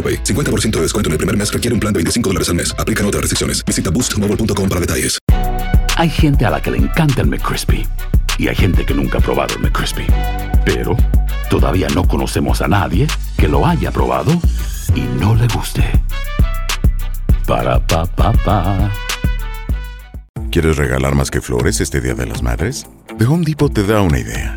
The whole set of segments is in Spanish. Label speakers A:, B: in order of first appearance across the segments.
A: AroPay. 50% de descuento en el primer mes requiere un plan de 25 dólares al mes. Aplican otras restricciones. Visita boostmobile.com para detalles.
B: Hay gente a la que le encanta el McCrispy y hay gente que nunca ha probado el McCrispy. Pero todavía no conocemos a nadie que lo haya probado y no le guste. Para pa pa pa.
C: ¿Quieres regalar más que flores este Día de las Madres? The Home Depot te da una idea.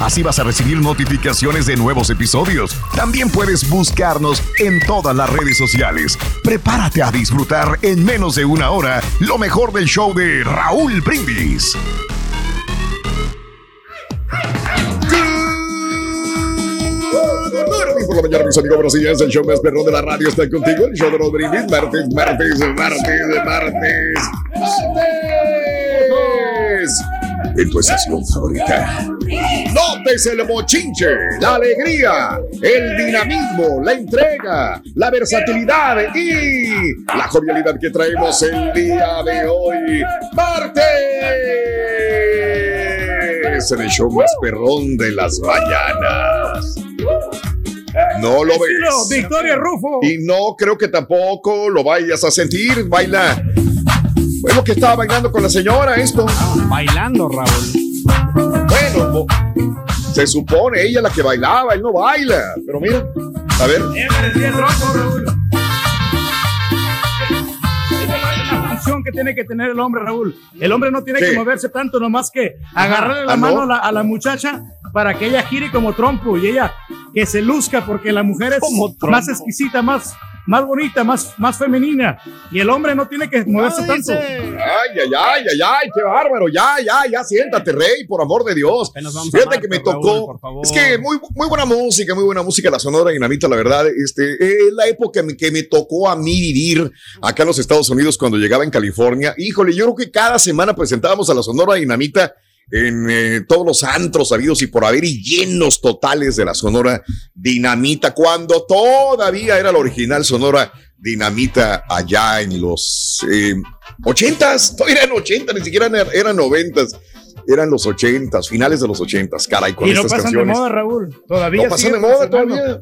D: Así vas a recibir notificaciones de nuevos episodios. También puedes buscarnos en todas las redes sociales. Prepárate a disfrutar en menos de una hora lo mejor del show de Raúl Brindis.
E: Por la mañana, mis amigos, buenos días. El show más perrón de la radio está contigo. El show de los brindis. Martes, martes, martes, martes. Martes. En tu estación favorita. Notes el bochinche, la alegría, el dinamismo, la entrega, la versatilidad y la jovialidad que traemos el día de hoy. ¡Martes! En el show más perrón de las mañanas. No lo ves.
F: Victoria Rufo.
E: Y no creo que tampoco lo vayas a sentir. Baila. Bueno, que estaba bailando con la señora esto.
F: Bailando, Raúl.
E: Bueno, se supone ella la que bailaba, él no baila. Pero mira, a ver.
F: La función que tiene que tener el hombre, Raúl. El hombre no tiene que moverse tanto, nomás que agarrarle la
E: Ah, ¿no?
F: mano a la, a la muchacha para que ella gire como trompo y ella que se luzca, porque la mujer es más exquisita, más, más bonita, más, más femenina. Y el hombre no tiene que moverse tanto.
E: Ay, ay, ay, ay, ay, qué bárbaro. Ya, ya, ya, siéntate, rey, por amor de Dios. Fíjate que me
F: Raúl,
E: tocó.
F: por favor.
E: es que muy, muy buena música, muy buena música, la Sonora Dinamita, la verdad. Este, es la época en que me tocó a mí vivir acá en los Estados Unidos cuando llegaba en California. Híjole, yo creo que cada semana presentábamos a la Sonora Dinamita en eh, todos los antros habidos y por haber y llenos totales de la Sonora Dinamita, cuando todavía era la original Sonora Dinamita allá en los eh, ochentas, todavía eran ochentas, ni siquiera eran, noventas, eran los ochentas, finales de los ochentas, caray, con
F: Y no
E: estas
F: pasan
E: canciones.
F: de moda, Raúl. Todavía
E: No pasan de moda todavía.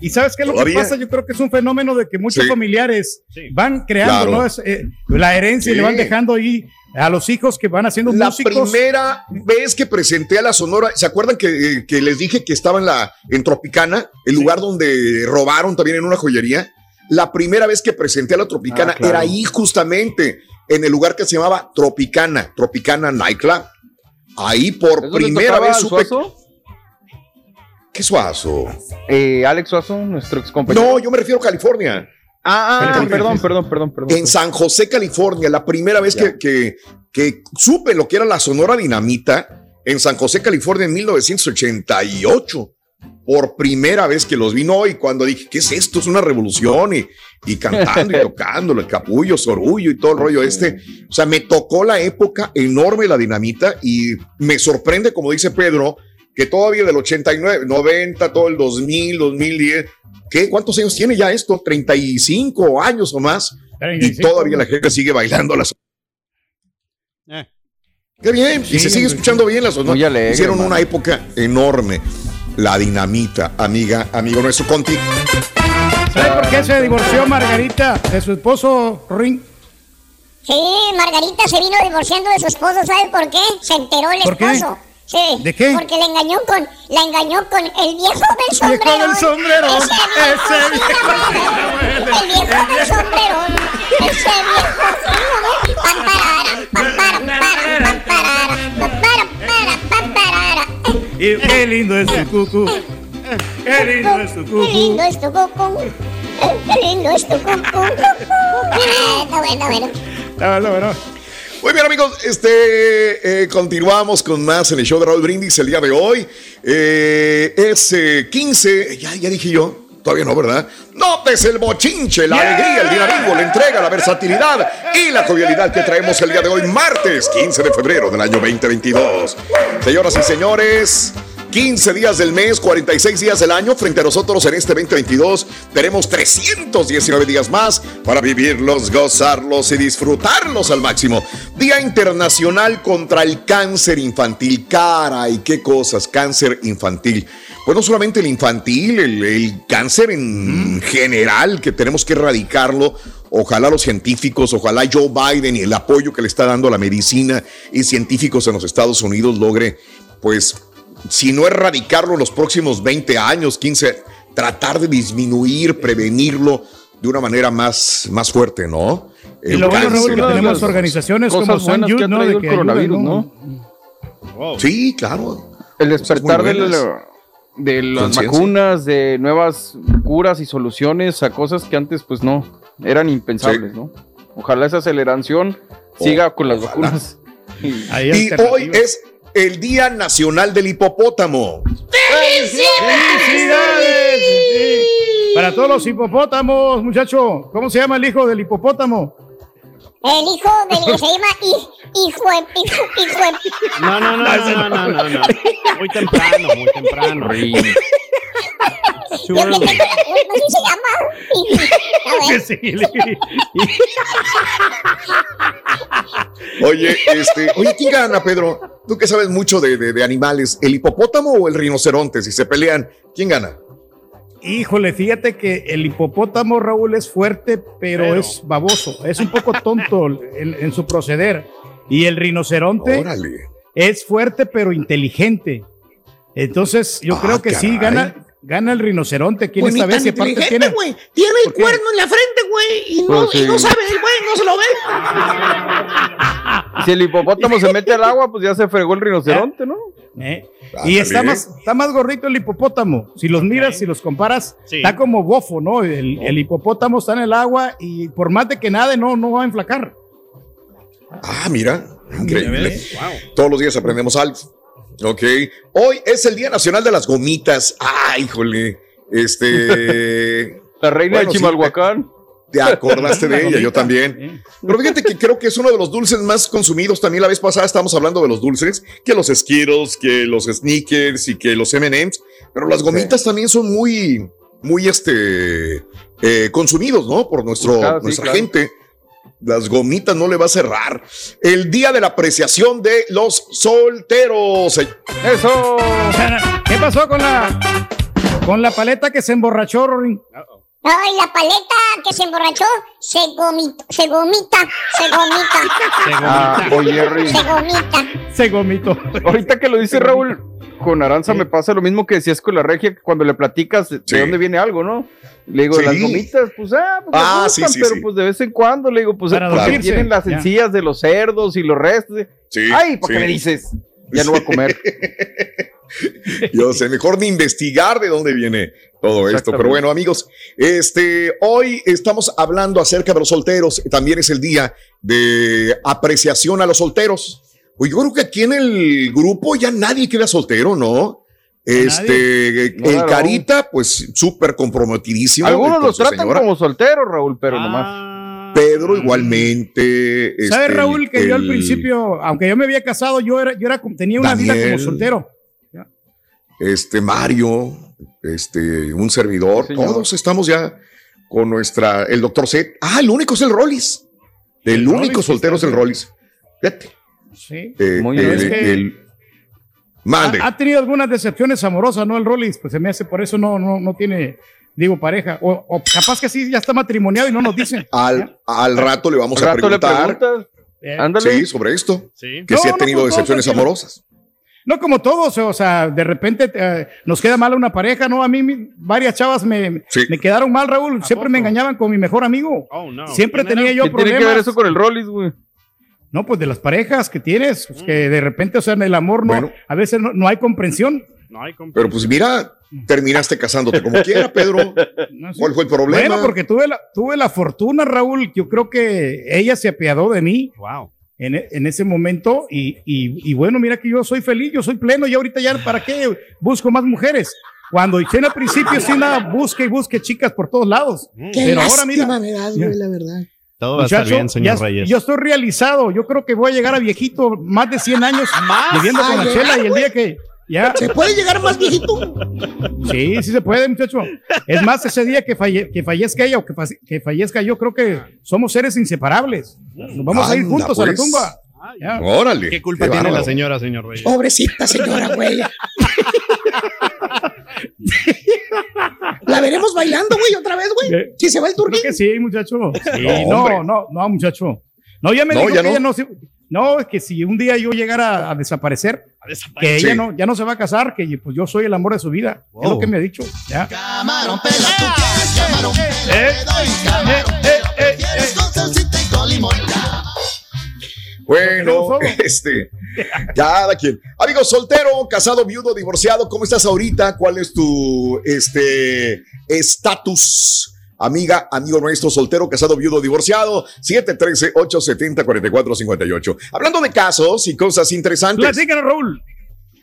F: ¿Y sabes qué es lo
E: Todavía.
F: que pasa? Yo creo que es un fenómeno de que muchos
E: Sí.
F: familiares van creando
E: Claro.
F: ¿no? Es, eh, la herencia y le van dejando ahí a los hijos que van haciendo
E: La
F: músicos.
E: primera vez que presenté a la Sonora, ¿se acuerdan que, que les dije que estaba en la en Tropicana, el lugar donde robaron también en una joyería? La primera vez que presenté a la Tropicana
F: Ah, claro.
E: era ahí justamente, en el lugar que se llamaba Tropicana, Tropicana Nightclub. Ahí por
G: ¿Eso le
E: primera vez supe.
G: Suazo?
E: ¿Qué suazo?
G: Eh, Alex Suazo, nuestro ex compañero.
E: No, yo me refiero a California.
G: Ah, ah,
E: California.
G: perdón, perdón, perdón, perdón.
E: En San José, California, la primera vez que, que, que supe lo que era la Sonora Dinamita, en San José, California, en 1988. Por primera vez que los vi, no, y cuando dije, ¿qué es esto? Es una revolución, y, y cantando y tocando, el capullo, sorullo y todo el rollo este. O sea, me tocó la época enorme la dinamita y me sorprende, como dice Pedro, que todavía del 89, 90, todo el 2000, 2010, ¿qué? ¿Cuántos años tiene ya esto? 35 años o más. Y todavía la gente sigue bailando las.
H: Eh.
E: Qué bien, y se sigue escuchando bien las Hicieron una época enorme. La dinamita, amiga, amigo nuestro Conti.
F: ¿Sabe por qué se divorció Margarita de su esposo Ring?
I: Sí, Margarita se vino divorciando de su esposo, ¿sabe por qué? Se enteró el
F: ¿Por qué?
I: esposo. Sí.
F: ¿De qué?
I: Porque le engañó con, la engañó con el viejo del
F: Viejo
I: sombrero.
F: del sombrerón,
I: Ese viejo, El viejo del sombrerón. Ese viejo. sí, ¿no? Pam,
F: Y qué lindo es tu cucu. Qué lindo es tu
I: Qué
F: cucu.
I: lindo es tu cucu. Qué lindo es tu. Ah, Está bueno, está bueno.
F: Ah, no, no.
E: Muy bien, amigos, este, eh, continuamos con más en el show de Raúl Brindis el día de hoy. Eh, es eh, 15, ya, ya dije yo, todavía no, ¿verdad? Notes el bochinche, la alegría, el dinamismo, la entrega, la versatilidad y la jovialidad que traemos el día de hoy, martes 15 de febrero del año 2022. Señoras y señores. 15 días del mes, 46 días del año. Frente a nosotros en este 2022 tenemos 319 días más para vivirlos, gozarlos y disfrutarlos al máximo. Día Internacional contra el Cáncer Infantil. Caray, qué cosas, cáncer infantil. Pues no solamente el infantil, el, el cáncer en general, que tenemos que erradicarlo. Ojalá los científicos, ojalá Joe Biden y el apoyo que le está dando a la medicina y científicos en los Estados Unidos logre, pues, si no erradicarlo en los próximos 20 años, 15, tratar de disminuir, prevenirlo de una manera más, más fuerte, ¿no?
F: Y lo bueno. Raúl, que tenemos organizaciones como San
G: que ha
F: ¿no?
G: traído
F: De que
G: el coronavirus,
F: ayudan,
G: ¿no?
E: Sí, claro.
G: El despertar
E: muy
G: de, las vacunas, de nuevas curas y soluciones a cosas que antes pues no, eran impensables,
E: Sí.
G: ¿no? Ojalá esa aceleración siga con las
E: ojalá.
G: vacunas. Y-
F: Hay
E: Y hoy es el Día Nacional del Hipopótamo.
F: ¡Felicidades! Sí. Para todos los hipopótamos, muchacho. ¿Cómo se llama el hijo del hipopótamo?
I: El hijo del que se llama hi- hijo de hijo, hijo de
H: No, no, no, no, no, no, no. Muy temprano, muy temprano.
I: Yo que tengo la culpa, así se llama. A
F: Que
I: ver,
F: sí,
E: Oye, este, oye, ¿quién gana, Pedro? Tú que sabes mucho de, de- de animales, ¿el hipopótamo o el rinoceronte? Si se pelean, ¿quién gana?
F: Híjole, fíjate que el hipopótamo, Raúl, es fuerte, pero,
H: Pero.
F: es baboso. Es un poco tonto en, en su proceder. Y el rinoceronte
E: Órale.
F: es fuerte, pero inteligente. Entonces, yo
E: Ah,
F: creo que sí, gana, gana el rinoceronte. ¿Quién
J: Pues ni
F: esta vez?
J: inteligente,
F: tiene,
J: güey. Tiene el cuerno en la frente, güey. Y no,
G: Pues
J: y no
G: sí.
J: sabe el güey, no se lo ve.
G: Si el hipopótamo se mete al agua, pues ya se fregó el rinoceronte, ¿no?
F: ¿eh?
E: Ándale.
F: Y está más, está más gordito el hipopótamo. Si los miras, si los comparas,
H: Sí.
F: está como bofo, ¿no? El, el hipopótamo está en el agua y por más de que nade, no, no va a enflacar.
E: Ah, mira, increíble.
H: Wow.
E: Todos los días aprendemos algo. Ok. Hoy es el Día Nacional de las Gomitas. Ah, híjole. Este.
G: La reina
E: Bueno,
G: de
E: sí,
G: Chimalhuacán.
E: Te acordaste de ella, yo también. Pero fíjate que creo que es uno de los dulces más consumidos. También la vez pasada estábamos hablando de los dulces, que los Skittles, que los Snickers y que los M&M's. Pero las gomitas también son muy, muy este, eh, consumidos, ¿no? Por nuestro,
G: sí,
E: nuestra
G: claro.
E: gente. Las gomitas no le va a cerrar. El día de la apreciación de los solteros.
G: ¡Eso!
F: ¿Qué pasó con la, con la paleta que se emborrachó, Rory?
I: Ay, la paleta que se emborrachó se gomita, se gomita, se gomita,
G: Ah, oye,
I: se gomita.
F: Se gomitó.
G: ahorita que lo dice Raúl, con Aranza me pasa lo mismo que decías con la regia, que cuando le platicas de
E: Sí.
G: dónde viene algo, ¿no? Le digo,
E: Sí.
G: las gomitas, pues, ah, pues
E: Ah,
G: gustan,
E: sí, sí,
G: pero
E: sí.
G: pues de vez en cuando, le digo, pues, porque tienen las
F: ya.
G: encías de los cerdos y los restos.
E: Sí,
G: Ay, ¿por qué me dices? Ya no voy a comer.
E: Yo sé, mejor ni investigar de dónde viene todo esto. Pero bueno, amigos, este, hoy estamos hablando acerca de los solteros. También es el día de apreciación a los solteros. Pues yo creo que aquí en el grupo ya nadie queda soltero, ¿no? Este,
G: No,
E: el. Carita, pues súper comprometidísimo.
G: Algunos los tratan
E: señora.
G: como solteros, Raúl, pero
H: Ah.
G: nomás.
E: Pedro igualmente.
F: ¿Sabes,
E: este,
F: Raúl, que yo al
E: el-
F: principio, aunque yo me había casado, yo era, yo era, como- tenía una vida
E: Daniel.
F: como soltero.
E: Este Mario, este, un servidor,
G: Sí,
E: todos estamos ya con nuestra, el doctor Z. Ah, el único es el Rollis. El,
F: El
E: único
F: Rollis,
E: soltero es el. Rollis. Fíjate.
F: Sí.
E: eh,
G: Muy
E: el-
G: bien.
F: Es que-
E: el- mande.
F: Ha, ha tenido algunas decepciones amorosas, ¿no? El Rollis, pues se me hace, por eso no, no, no tiene, digo, pareja. O, o capaz que sí, ya está matrimoniado y no nos dicen.
E: al, al rato le vamos
G: Al
E: a
G: rato le
E: preguntar.
G: preguntas.
F: Eh,
G: Ándale.
E: Sí, sobre esto.
H: Sí.
E: Que
F: No,
E: si ha
F: no,
E: tenido
F: pues, no,
E: decepciones amorosas.
F: No como todos, o sea, de repente eh, nos queda mal una pareja, ¿no? A mí mi- varias chavas me,
E: Sí.
F: me quedaron mal, Raúl. Siempre me engañaban con mi mejor amigo.
H: Oh, no.
F: Siempre
H: ¿Quién
F: tenía yo
G: ¿Qué tiene
F: problemas.
G: que ver eso con el Rollis, güey?
F: No, pues de las parejas que tienes, pues, que de repente, o sea, en el amor no,
E: Bueno.
F: a veces no, no hay comprensión.
H: No hay comp-
E: Pero pues mira, terminaste casándote como quiera, Pedro.
F: No.
E: ¿Cuál fue el problema?
F: Bueno, porque tuve la, tuve la fortuna, Raúl. Yo creo que ella se apiadó de mí
H: Wow.
F: En, e- en ese momento. Y, y- y bueno, mira que yo soy feliz, yo soy pleno. Y ahorita ya, ¿para qué busco más mujeres? Cuando hice al principio, sí, nada, busque y busque chicas por todos lados.
J: Qué
F: Pero ahora, mira,
J: lástima me das, güey, la verdad.
H: Todo va a estar bien, señor
F: ya-
H: Reyes.
F: yo estoy realizado. Yo creo que voy a llegar a viejito más de 100 años viviendo con la chela. Y el día que ya,
J: ¿Se puede llegar más viejito?
F: Sí, sí se puede, muchacho. Es más, ese día que, falle- que fallezca ella o que, fa- que fallezca yo, creo que somos seres inseparables. Nos vamos a ir juntos a la
E: pues.
F: tumba. Ya.
E: Órale.
H: ¿Qué culpa tiene
E: bárbaro.
H: la señora, señor Reyes?
J: Pobrecita señora, güey. La veremos bailando, güey, otra vez, güey.
F: Eh,
J: Si se va el
F: Creo
J: turquín.
F: que sí, muchacho. Sí,
E: No,
F: no, no, no, muchacho. No, ya me
E: No,
F: dijo
E: ya
F: que
E: no.
F: ella no se- No, es que si un día yo llegara a desaparecer,
H: A desaparecer.
F: que
E: Sí.
F: ella no, ya no se va a casar, que pues yo soy el amor de su vida. Es lo que me ha dicho. Ya.
K: Camarón, pero tú quieres camarón.
F: Eh,
K: Te doy camarón,
F: eh, eh,
K: con salsita y con limón.
E: Bueno, este, cada quien. Amigo soltero, casado, viudo, divorciado, ¿cómo estás ahorita? ¿Cuál es tu este estatus? Amiga, amigo nuestro, soltero, casado, viudo, divorciado, 713-870-4458. Hablando de casos y cosas interesantes.
F: Platícanos, Raúl.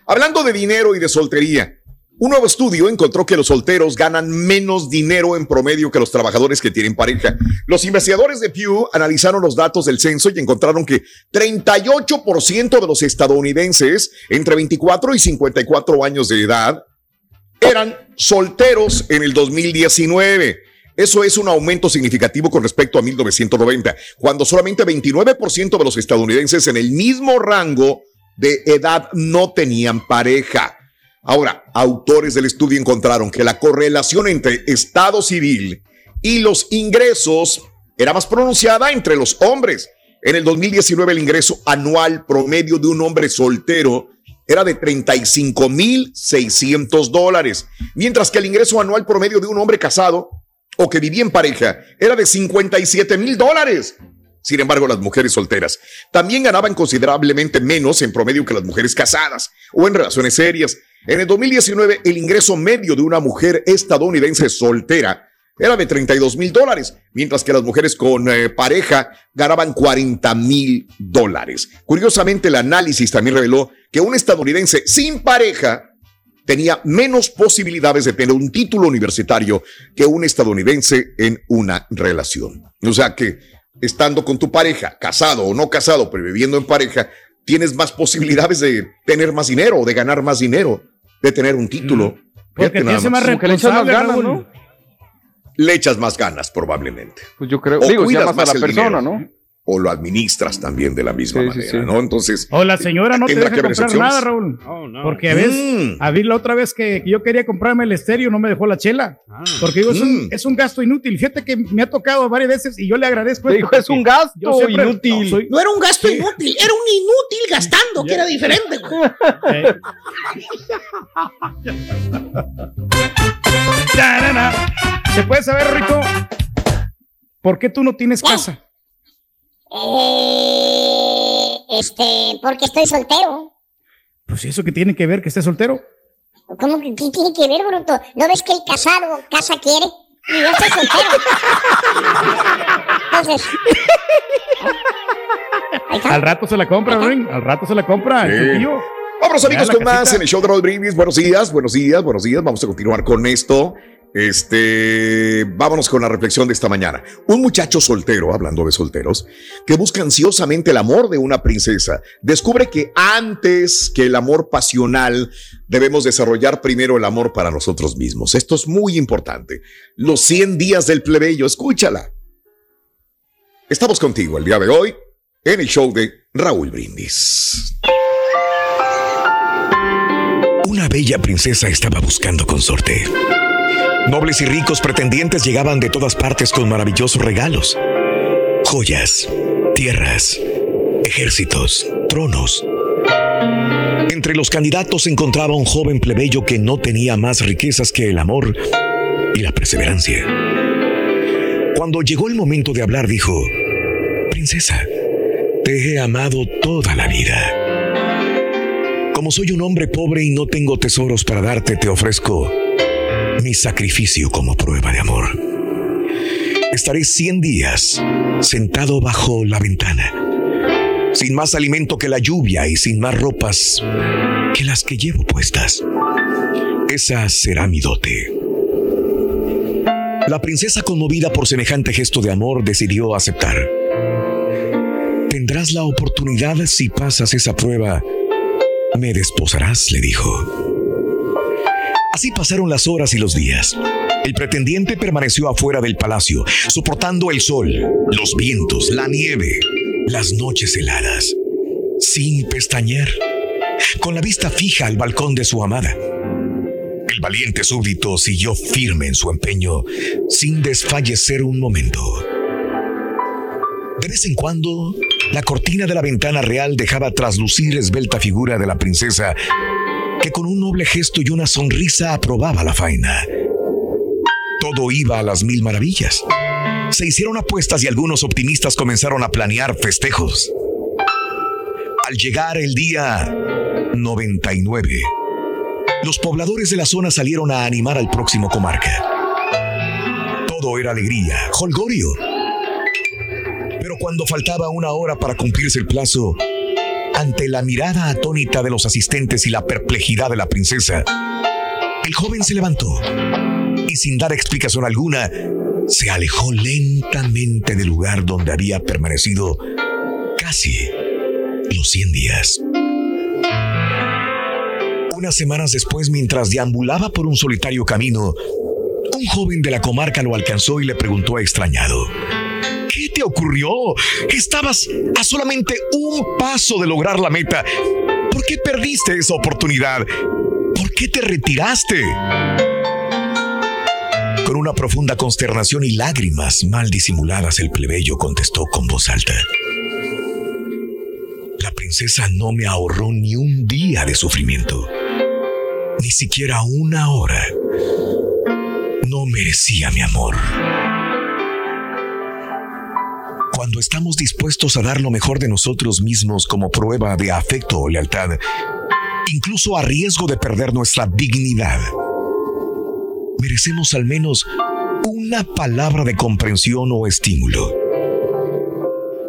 E: Hablando de dinero y de soltería, un nuevo estudio encontró que los solteros ganan menos dinero en promedio que los trabajadores que tienen pareja. Los investigadores de Pew analizaron los datos del censo y encontraron que 38% de los estadounidenses entre 24 y 54 años de edad eran solteros en el 2019. Eso es un aumento significativo con respecto a 1990, cuando solamente 29% de los estadounidenses en el mismo rango de edad no tenían pareja. Ahora, autores del estudio encontraron que la correlación entre estado civil y los ingresos era más pronunciada entre los hombres. En el 2019 el ingreso anual promedio de un hombre soltero era de 35.600 dólares, mientras que el ingreso anual promedio de un hombre casado o que vivía en pareja era de 57 mil dólares. Sin embargo, las mujeres solteras también ganaban considerablemente menos en promedio que las mujeres casadas o en relaciones serias. En el 2019, el ingreso medio de una mujer estadounidense soltera era de 32 mil dólares, mientras que las mujeres con eh, pareja ganaban 40 mil dólares. Curiosamente, el análisis también reveló que un estadounidense sin pareja tenía menos posibilidades de tener un título universitario que un estadounidense en una relación. O sea que estando con tu pareja, casado o no casado, pero viviendo en pareja, tienes más posibilidades de tener más dinero o de ganar más dinero, de tener un título.
F: Porque te hace más
G: que le echas más ganas,
F: Raúl.
G: ¿no?
E: Le echas más ganas probablemente.
G: Pues yo creo,
E: O
G: digo,
E: cuidas
G: amas a
E: más
G: la persona,
E: dinero.
G: ¿no?
E: O lo administras también de la misma
G: Sí,
E: manera,
G: sí.
E: ¿no? Entonces,
F: O la señora no te
E: Tendrá
F: deja comprar nada, Raúl.
H: Oh, no.
F: Porque a veces,
E: Mm.
F: a mí la otra vez que yo quería comprarme el estéreo, no me dejó la chela.
H: Ah.
F: Porque digo, es, un,
E: Mm.
F: es un gasto inútil. Fíjate que me ha tocado varias veces y yo le agradezco.
G: Dijo, es un gasto
F: siempre-
G: inútil.
F: no, soy-
J: No era un gasto inútil, era un inútil gastando, que era diferente, güey.
F: eh. ¿Se puede saber, Rico? ¿Por qué tú no tienes casa?
I: Eh, este, porque estoy soltero.
F: Pues eso que tiene que ver que estés soltero.
I: ¿Cómo que qué tiene que ver, bruto? ¿No ves que el casado casa quiere? Y yo estoy soltero. Entonces.
F: Al rato se la compra, Ring. Al rato se la compra. el
E: Sí.
F: Vámonos amigos con más
L: casita.
F: en el show de Raúl Brindis. Buenos días, buenos días, buenos días. Vamos a continuar con esto. Este, vámonos con la reflexión de esta mañana. Un muchacho soltero, hablando de solteros, que busca ansiosamente el amor de una princesa, descubre que antes que el amor pasional, debemos desarrollar primero el amor para nosotros mismos. Esto es muy importante. Los 100 días del plebeyo, escúchala. Estamos contigo el día de hoy en el show de Raúl Brindis.
E: Una bella princesa estaba buscando consorte. Nobles y ricos pretendientes llegaban de todas partes con maravillosos regalos. Joyas, tierras, ejércitos, tronos. Entre los candidatos se encontraba un joven plebeyo que no tenía más riquezas que el amor y la perseverancia. Cuando llegó el momento de hablar, dijo, Princesa, te he amado toda la vida. Como soy un hombre pobre y no tengo tesoros para darte, te ofrezco mi sacrificio como prueba de amor. Estaré 100 días sentado bajo la ventana, sin más alimento que la lluvia y sin más ropas que las que llevo puestas. Esa será mi dote. La princesa, conmovida por semejante gesto de amor, decidió aceptar. Tendrás la oportunidad si pasas esa prueba me desposarás, le dijo. Así pasaron las horas y los días. El pretendiente permaneció afuera del palacio, soportando el sol, los vientos, la nieve, las noches heladas, sin pestañear, con la vista fija al balcón de su amada. El valiente súbdito siguió firme en su empeño, sin desfallecer un momento. De vez en cuando, la cortina de la ventana real dejaba traslucir esbelta figura de la princesa, que con un noble gesto y una sonrisa aprobaba la faena. Todo iba a las mil maravillas. Se hicieron apuestas y algunos optimistas comenzaron a planear festejos. Al llegar el día 99, los pobladores de la zona salieron a animar al próximo comarca. Todo era alegría, holgorio. Pero cuando faltaba una hora para cumplirse el plazo, ante la mirada atónita de los asistentes y la perplejidad de la princesa, el joven se levantó y sin dar explicación alguna, se alejó lentamente del lugar donde había permanecido casi los 100 días. Unas semanas después, mientras deambulaba por un solitario camino, un joven de la comarca lo alcanzó y le preguntó extrañado. ¿Qué te ocurrió? Estabas a solamente un paso de lograr la meta. ¿Por qué perdiste esa oportunidad? ¿Por qué te retiraste? Con una profunda consternación y lágrimas mal disimuladas, el plebeyo contestó con voz alta. La princesa no me ahorró ni un día de sufrimiento, ni siquiera una hora. No merecía mi amor. Cuando estamos dispuestos a dar lo mejor de nosotros mismos como prueba de afecto o lealtad, incluso a riesgo de perder nuestra dignidad, merecemos al menos una palabra de comprensión o estímulo.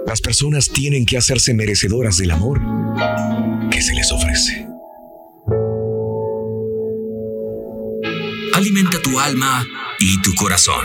E: Las personas tienen que hacerse merecedoras del amor que se les ofrece.
M: Alimenta tu alma y tu corazón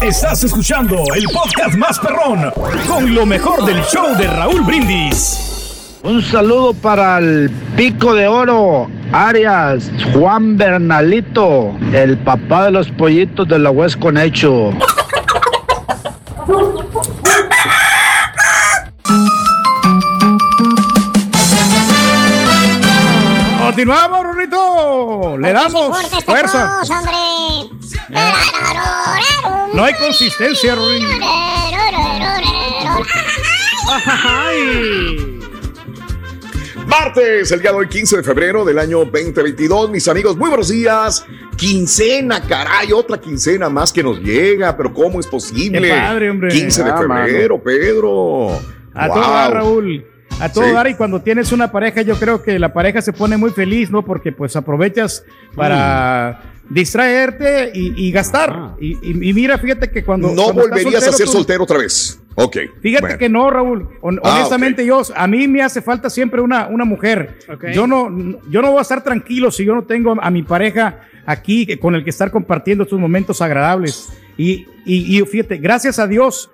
N: Estás escuchando el podcast más perrón con lo mejor del show de Raúl Brindis.
O: Un saludo para el Pico de Oro, Arias, Juan Bernalito, el papá de los pollitos de la West Conecho.
F: Continuamos, Rorrito. Le damos fuerza. No hay consistencia, Rorrito.
E: Martes, el día de hoy, 15 de febrero del año 2022. Mis amigos, muy buenos días. Quincena, caray, otra quincena más que nos llega, pero ¿cómo es posible?
F: Qué padre, hombre.
E: 15 de
F: Ah,
E: febrero, Pedro.
F: A
E: Wow.
F: todo Raúl. A todo
E: Sí.
F: dar y cuando tienes una pareja, yo creo que la pareja se pone muy feliz, ¿no? Porque pues aprovechas para distraerte y, y gastar. Y, y- y mira, fíjate que cuando...
E: No
F: cuando
E: volverías a ser
F: tú-
E: soltero otra vez. Ok.
F: Fíjate
E: bueno.
F: que no, Raúl. Hon-
E: Ah,
F: honestamente, yo, a mí me hace falta siempre una, una mujer. Yo no, yo no voy a estar tranquilo si yo no tengo a mi pareja aquí con el que estar compartiendo estos momentos agradables. Y, y- y fíjate, gracias a Dios,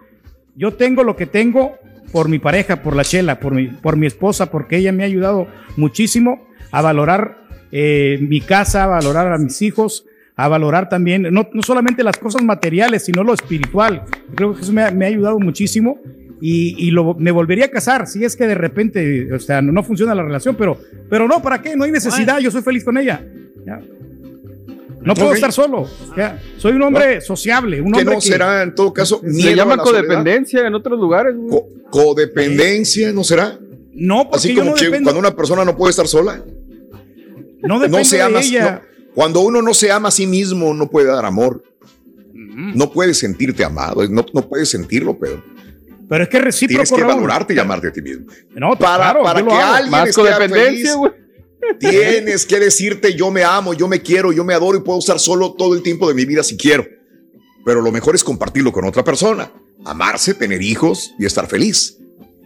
F: yo tengo lo que tengo por mi pareja, por la chela, por mi, por mi esposa, porque ella me ha ayudado muchísimo a valorar eh, mi casa, a valorar a mis hijos, a valorar también, no, no solamente las cosas materiales, sino lo espiritual. Creo que eso me ha, me ha ayudado muchísimo y, y lo, me volvería a casar si es que de repente, o sea, no, no funciona la relación, pero, pero no, ¿para qué? No hay necesidad, yo soy feliz con ella. Ya. No puedo estar solo. ya. Soy un hombre sociable, un
E: que
F: hombre
E: no será en todo caso
G: Se llama
E: a la soledad?
G: codependencia en otros lugares. güey.
E: codependencia, ¿no será?
F: No, porque
E: Así
F: yo
E: como
F: no
E: que
F: dependo-
E: cuando una persona no puede estar sola.
F: No dependo
E: se
F: de
E: ama,
F: ella.
E: no. cuando uno no se ama a sí mismo, no puede dar amor. No puedes sentirte amado, no, no puedes sentirlo, Pedro.
F: Pero es que es recíproco,
E: Tienes que
F: Raúl.
E: valorarte y amarte a ti mismo.
F: No,
E: para
F: claro,
E: para que
F: hago.
E: alguien
G: Más
E: esté
G: codependencia,
E: feliz,
G: güey.
E: Tienes que decirte yo me amo, yo me quiero, yo me adoro y puedo estar solo todo el tiempo de mi vida si quiero. Pero lo mejor es compartirlo con otra persona, amarse, tener hijos y estar feliz.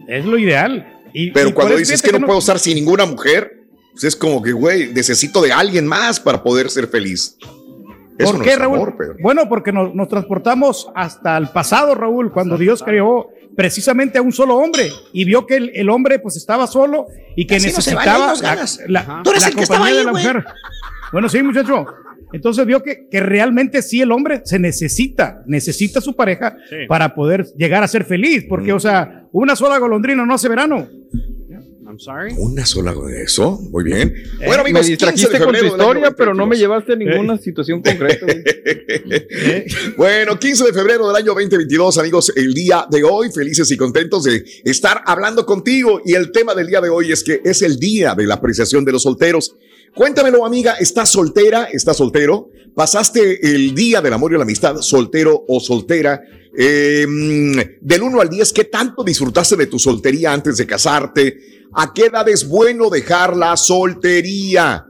F: Es lo ideal. Y-
E: Pero
F: y
E: cuando dices que no, puedo estar sin ninguna mujer, pues es como que, güey, necesito de alguien más para poder ser feliz. Eso
F: ¿Por
E: no
F: qué,
E: es
F: Raúl?
E: amor, Pedro.
F: Bueno, porque nos, nos transportamos hasta el pasado, Raúl, cuando Dios creó precisamente a un solo hombre y vio que el, el hombre pues estaba solo y que
J: Así no se
F: necesitaba
J: vale,
F: la,
J: ganas.
F: la-
J: Tú eres
F: la
J: el que estaba
F: compañía
J: ahí,
F: de la mujer. Bueno, sí, muchacho. Entonces vio que, que realmente sí el hombre se necesita, necesita su pareja
H: Sí.
F: para poder llegar a ser feliz, porque, o sea, una sola golondrina no hace verano.
H: I'm sorry.
E: Una sola de eso, muy bien.
F: Eh,
E: Bueno, amigos,
G: me
E: 15 de
G: distrajiste con tu historia, pero no me
E: 2022.
G: llevaste a ninguna situación concreta. güey.
E: Bueno, 15 de febrero del año 2022, amigos, el día de hoy, felices y contentos de estar hablando contigo. Y el tema del día de hoy es que es el día de la apreciación de los solteros. Cuéntamelo, amiga, ¿estás soltera? ¿Estás soltero? ¿Pasaste el día del amor y la amistad soltero o soltera? Eh, del 1 al 10, ¿qué tanto disfrutaste de tu soltería antes de casarte? ¿A qué edad es bueno dejar la soltería?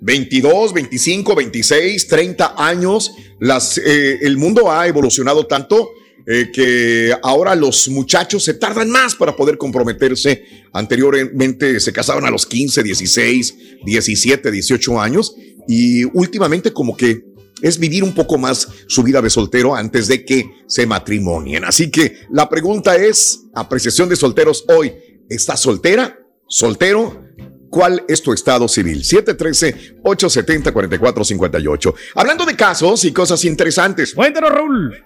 E: 22, 25, 26, 30 años. Las, eh, el mundo ha evolucionado tanto eh, que ahora los muchachos se tardan más para poder comprometerse. Anteriormente se casaban a los 15, 16, 17, 18 años y últimamente como que es vivir un poco más su vida de soltero antes de que se matrimonien. Así que la pregunta es, apreciación de solteros hoy, ¿estás soltera? ¿Soltero? ¿Cuál es tu estado civil? 713-870-4458. Hablando de casos y cosas interesantes.
F: Cuéntanos, Raúl.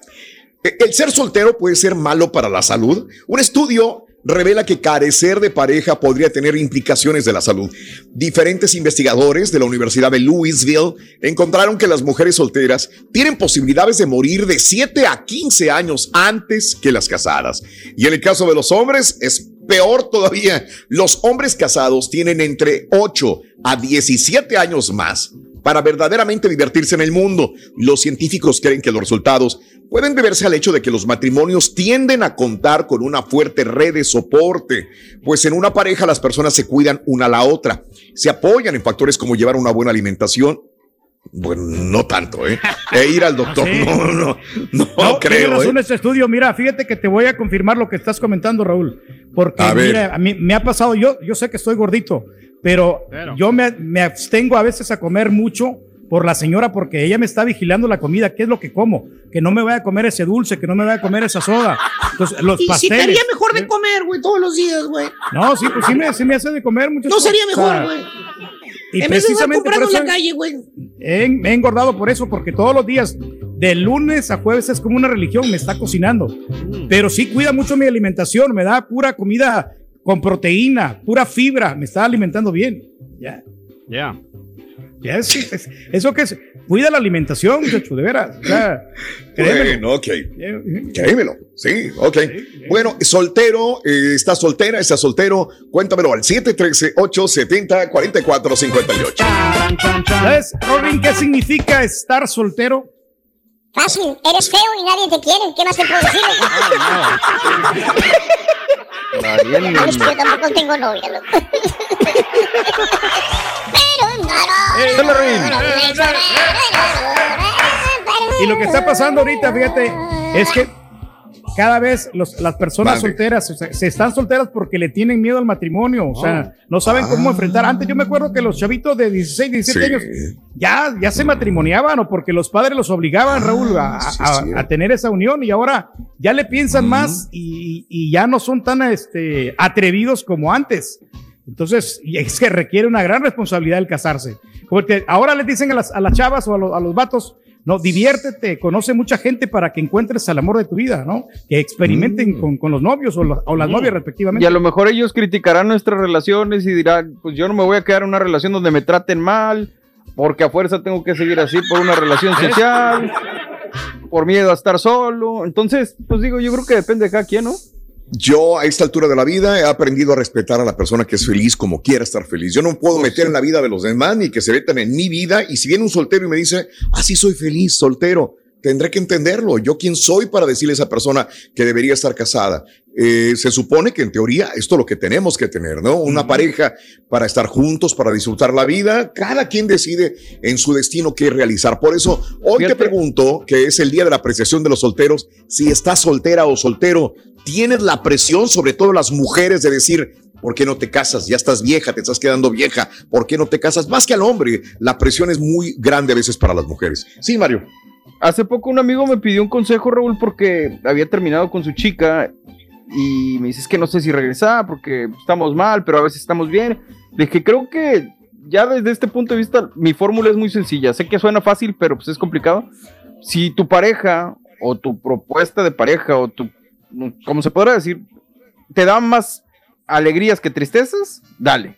E: ¿El ser soltero puede ser malo para la salud? Un estudio revela que carecer de pareja podría tener implicaciones de la salud. Diferentes investigadores de la Universidad de Louisville encontraron que las mujeres solteras tienen posibilidades de morir de 7 a 15 años antes que las casadas. Y en el caso de los hombres es peor todavía. Los hombres casados tienen entre 8 a 17 años más para verdaderamente divertirse en el mundo. Los científicos creen que los resultados pueden deberse al hecho de que los matrimonios tienden a contar con una fuerte red de soporte, pues en una pareja las personas se cuidan una a la otra, se apoyan en factores como llevar una buena alimentación. Bueno, no tanto, ¿eh? E ir al doctor,
F: Sí.
E: no, no, no,
F: No,
E: creo.
F: Tienes razón
E: ¿eh?
F: este estudio. Mira, fíjate que te voy a confirmar lo que estás comentando, Raúl. Porque,
E: A
F: mira, a mí me ha pasado, yo, yo sé que estoy gordito, pero, yo me, me abstengo a veces a comer mucho por la señora porque ella me está vigilando la comida, qué es lo que como, que no me vaya a comer ese dulce, que no me vaya a comer esa soda. Entonces, los
J: Y si
F: pasteles.
J: te haría mejor de comer, güey, todos los días, güey.
F: No, sí, pues sí me, sí me hace de comer muchas
J: No
F: cosas.
J: sería mejor, güey.
F: Y
J: En vez de estar
F: precisamente por
J: comprando en la calle, güey.
F: he, me he engordado por eso, porque todos los días, de lunes a jueves, es como una religión, me está cocinando. Pero sí cuida mucho mi alimentación, me da pura comida con proteína, pura fibra, me está alimentando bien. Ya.
H: Ya.
F: Ya es- eso que es, cuida la alimentación, muchacho, de veras.
E: Bueno, ok. Créemelo. Sí, ok. Bueno, soltero, eh, está soltera, está soltero. Cuéntamelo al 713-870-4458.
F: ¿Sabes, Robin, qué significa estar soltero?
I: Fácil, eres feo y nadie te quiere. ¿Qué más te puedo decir? No, yo tampoco tengo novia, loco. Pero
F: Y lo que está pasando ahorita, fíjate, es que cada vez los- las personas
E: Vale.
F: solteras o sea, se están solteras porque le tienen miedo al matrimonio, o sea, no saben cómo enfrentar. Antes yo me acuerdo que los chavitos de 16, 17
E: Sí.
F: años ya, ya se matrimoniaban o porque los padres los obligaban, Raúl, a,
E: sí,
F: a-
E: sí.
F: a tener esa unión y ahora ya le piensan más y, y ya no son tan este, atrevidos como antes. Entonces, es que requiere una gran responsabilidad el casarse. Porque ahora les dicen a las, a las chavas o a, los- a los vatos, no, diviértete, conoce mucha gente para que encuentres al amor de tu vida, ¿no? Que experimenten con, con los novios o, o las novias respectivamente.
G: Y a lo mejor ellos criticarán nuestras relaciones y dirán, pues yo no me voy a quedar en una relación donde me traten mal, porque a fuerza tengo que seguir así por una relación social, por miedo a estar solo. Entonces, pues digo, yo creo que depende de cada quien, ¿no?
E: Yo a esta altura de la vida he aprendido a respetar a la persona que es feliz como quiera estar feliz. Yo no puedo meter en la vida de los demás ni que se metan en mi vida. Y si viene un soltero y me dice, así soy feliz, soltero, tendré que entenderlo. Yo quién soy para decirle a esa persona que debería estar casada. Eh, se supone que en teoría esto es lo que tenemos que tener, ¿no? Una pareja para estar juntos, para disfrutar la vida. Cada quien decide en su destino qué realizar. Por eso hoy te pregunto, que es el día de la apreciación de los solteros, si estás soltera o soltero, tienes la presión, sobre todo las mujeres, de decir, ¿por qué no te casas? Ya estás vieja, te estás quedando vieja, ¿por qué no te casas? Más que al hombre, la presión es muy grande a veces para las mujeres. Sí, Mario.
G: Hace poco un amigo me pidió un consejo, Raúl, porque había terminado con su chica y me dice, es que no sé si regresar porque estamos mal, pero a veces estamos bien. Le dije, creo que ya desde este punto de vista mi fórmula es muy sencilla. Sé que suena fácil, pero pues es complicado. Si tu pareja o tu propuesta de pareja o tu, como se podrá decir, te da más alegrías que tristezas, dale.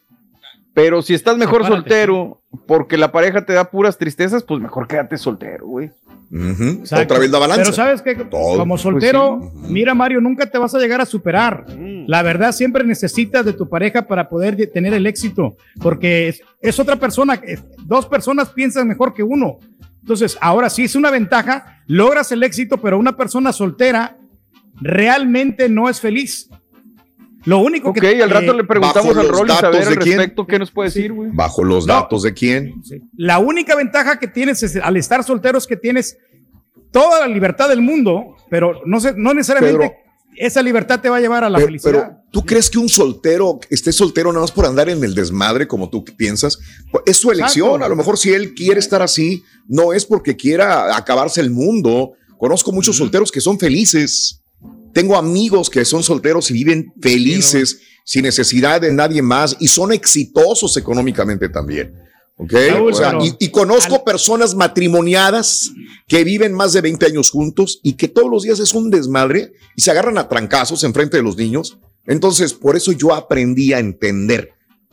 G: Pero si estás mejor soltero porque la pareja te da puras tristezas, pues mejor quédate soltero, güey.
E: Otra vez la balanza.
F: Pero sabes que
E: Todo.
F: como
E: Pues
F: soltero, mira Mario, nunca te vas a llegar a superar. La verdad, siempre necesitas de tu pareja para poder de- tener el éxito, porque es, es otra persona, es- dos personas piensan mejor que uno. Entonces, ahora sí es una ventaja, logras el éxito, pero una persona soltera realmente no es feliz. Lo único
G: Ok,
F: que...
G: al rato
F: eh,
G: le preguntamos al
E: los
G: Rol y
E: datos
G: saber
E: de
G: al
E: quién.
G: respecto qué nos puede decir, güey.
E: ¿Bajo los
F: No.
E: datos de quién?
F: La única ventaja que tienes es, al estar soltero es que tienes toda la libertad del mundo, pero no, sé, no necesariamente
E: Pedro.
F: esa libertad te va a llevar a la
E: Pero,
F: felicidad.
E: pero, ¿tú crees que un soltero esté soltero nada más por andar en el desmadre como tú piensas? Pues, Es su elección.
F: Exacto.
E: A lo mejor si él quiere estar así, no es porque quiera acabarse el mundo. Conozco muchos solteros que son felices. Tengo amigos que son solteros y viven felices, sin necesidad de nadie más y son exitosos económicamente también. ¿Ok?
F: Raúl,
E: O sea,
F: pero-
E: y, y conozco personas matrimoniadas que viven más de 20 años juntos y que todos los días es un desmadre y se agarran a trancazos enfrente de los niños. Entonces, por eso yo aprendí a entender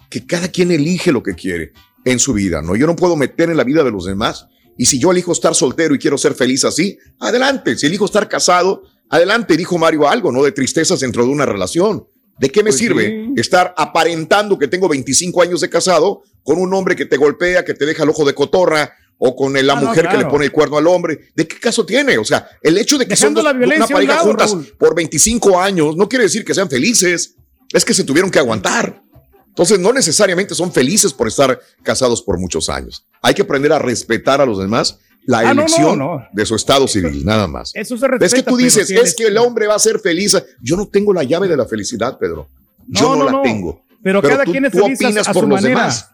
E: que cada quien elige lo que quiere en su vida, ¿no? Yo no puedo meter en la vida de los demás. Y si yo elijo estar soltero y quiero ser feliz así, adelante. Si elijo estar casado, adelante. Dijo Mario algo, ¿no? De tristezas dentro de una relación. ¿De qué me
G: Pues
E: sirve estar aparentando que tengo 25 años de casado con un hombre que te golpea, que te deja el ojo de cotorra o con la
F: Ah, no,
E: mujer que le pone el cuerno al hombre? ¿De qué caso tiene? O sea, el hecho de que
F: Dejando
E: son dos- una pareja
F: lado,
E: juntas
F: Raúl.
E: por 25 años no quiere decir que sean felices. Es que se tuvieron que aguantar. Entonces, no necesariamente son felices por estar casados por muchos años. Hay que aprender a respetar a los demás la
F: Ah, no, no,
E: elección
F: no.
E: de su estado civil, nada más.
F: Eso se respeta.
E: Es que tú dices, es que el hombre va a ser feliz. Yo no tengo la llave de la felicidad, Pedro. Yo no, la tengo.
F: Pero, cada
E: tú-
F: quien es
E: tú
F: feliz a-
E: opinas
F: a,
E: por
F: su
E: los
F: manera.
E: demás.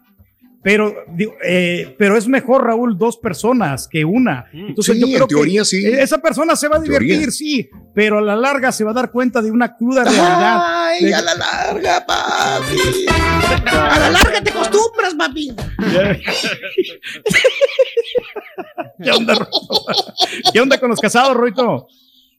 F: Pero, digo, eh, pero es mejor, Raúl, dos personas que una. Entonces,
E: Sí,
F: yo creo
E: en teoría
F: que
E: sí.
F: Esa persona se va a
E: teoría.
F: divertir, sí, pero a la larga se va a dar cuenta de una cruda realidad.
J: Ay,
F: De-
J: a la larga, papi. A la larga te acostumbras, papi.
F: ¿Qué onda, Ruito? ¿Qué onda con los casados, Ruito?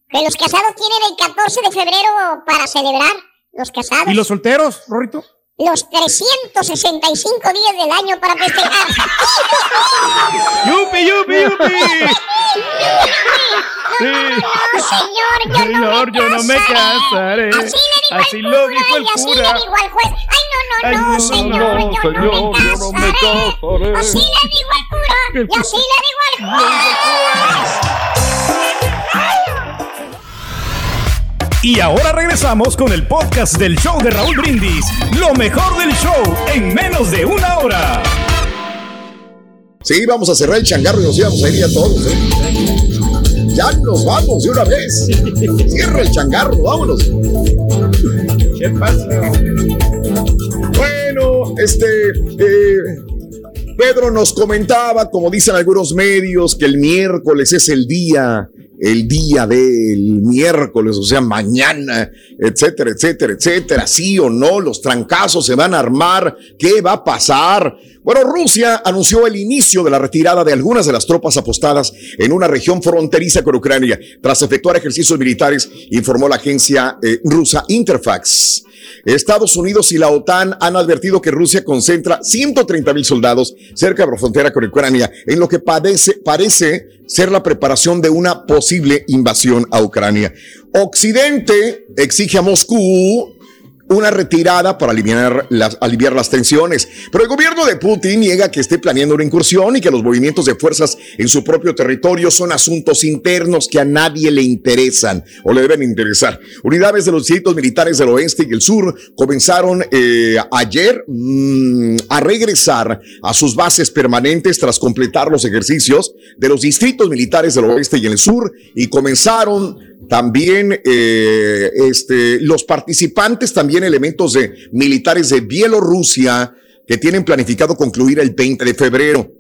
I: Que los casados tienen el 14 de febrero para celebrar. Los casados.
F: ¿Y los solteros, Ruito?
I: Los 365 días del año para festejar.
F: ¡Yupi, yupi, yupi!
I: No, señor, yo
F: Señor, yo no me casaré.
I: Así le
F: Así
I: el
F: lo
I: cura
F: dijo el
I: y así
F: cura.
I: le dijo al juez. Ay, no,
F: Ay,
I: no, no,
F: no,
I: señor,
F: no,
I: yo, no
F: señor,
I: me
F: yo no me
I: casaré. Así le dijo el cura y así le dijo al juez.
N: Y ahora regresamos con el podcast del show de Raúl Brindis. Lo mejor del show en menos de una hora.
E: Sí, vamos a cerrar el changarro y nos íbamos a ir ya todos. ¿eh? Ya nos vamos de una vez. Cierra el changarro, vámonos.
F: ¿Qué pasa?
E: Bueno, este. eh, Pedro nos comentaba, como dicen algunos medios, que el miércoles es el día, el día del miércoles, o sea, mañana, etcétera, etcétera, etcétera. Sí o no, los trancazos se van a armar. ¿Qué va a pasar? Bueno, Rusia anunció el inicio de la retirada de algunas de las tropas apostadas en una región fronteriza con Ucrania tras efectuar ejercicios militares, informó la agencia eh, rusa Interfax. Estados Unidos y la OTAN han advertido que Rusia concentra 130 mil soldados cerca de la frontera con Ucrania, en lo que parece ser la preparación de una posible invasión a Ucrania. Occidente exige a Moscú una retirada para aliviar las, aliviar las tensiones. Pero el gobierno de Putin niega que esté planeando una incursión y que los movimientos de fuerzas en su propio territorio son asuntos internos que a nadie le interesan o le deben interesar. Unidades de los distritos militares del oeste y el sur comenzaron eh, ayer mm, a regresar a sus bases permanentes tras completar los ejercicios de los distritos militares del oeste y el sur y comenzaron también eh, este, los participantes, también elementos de militares de Bielorrusia que tienen planificado concluir el 20 de febrero.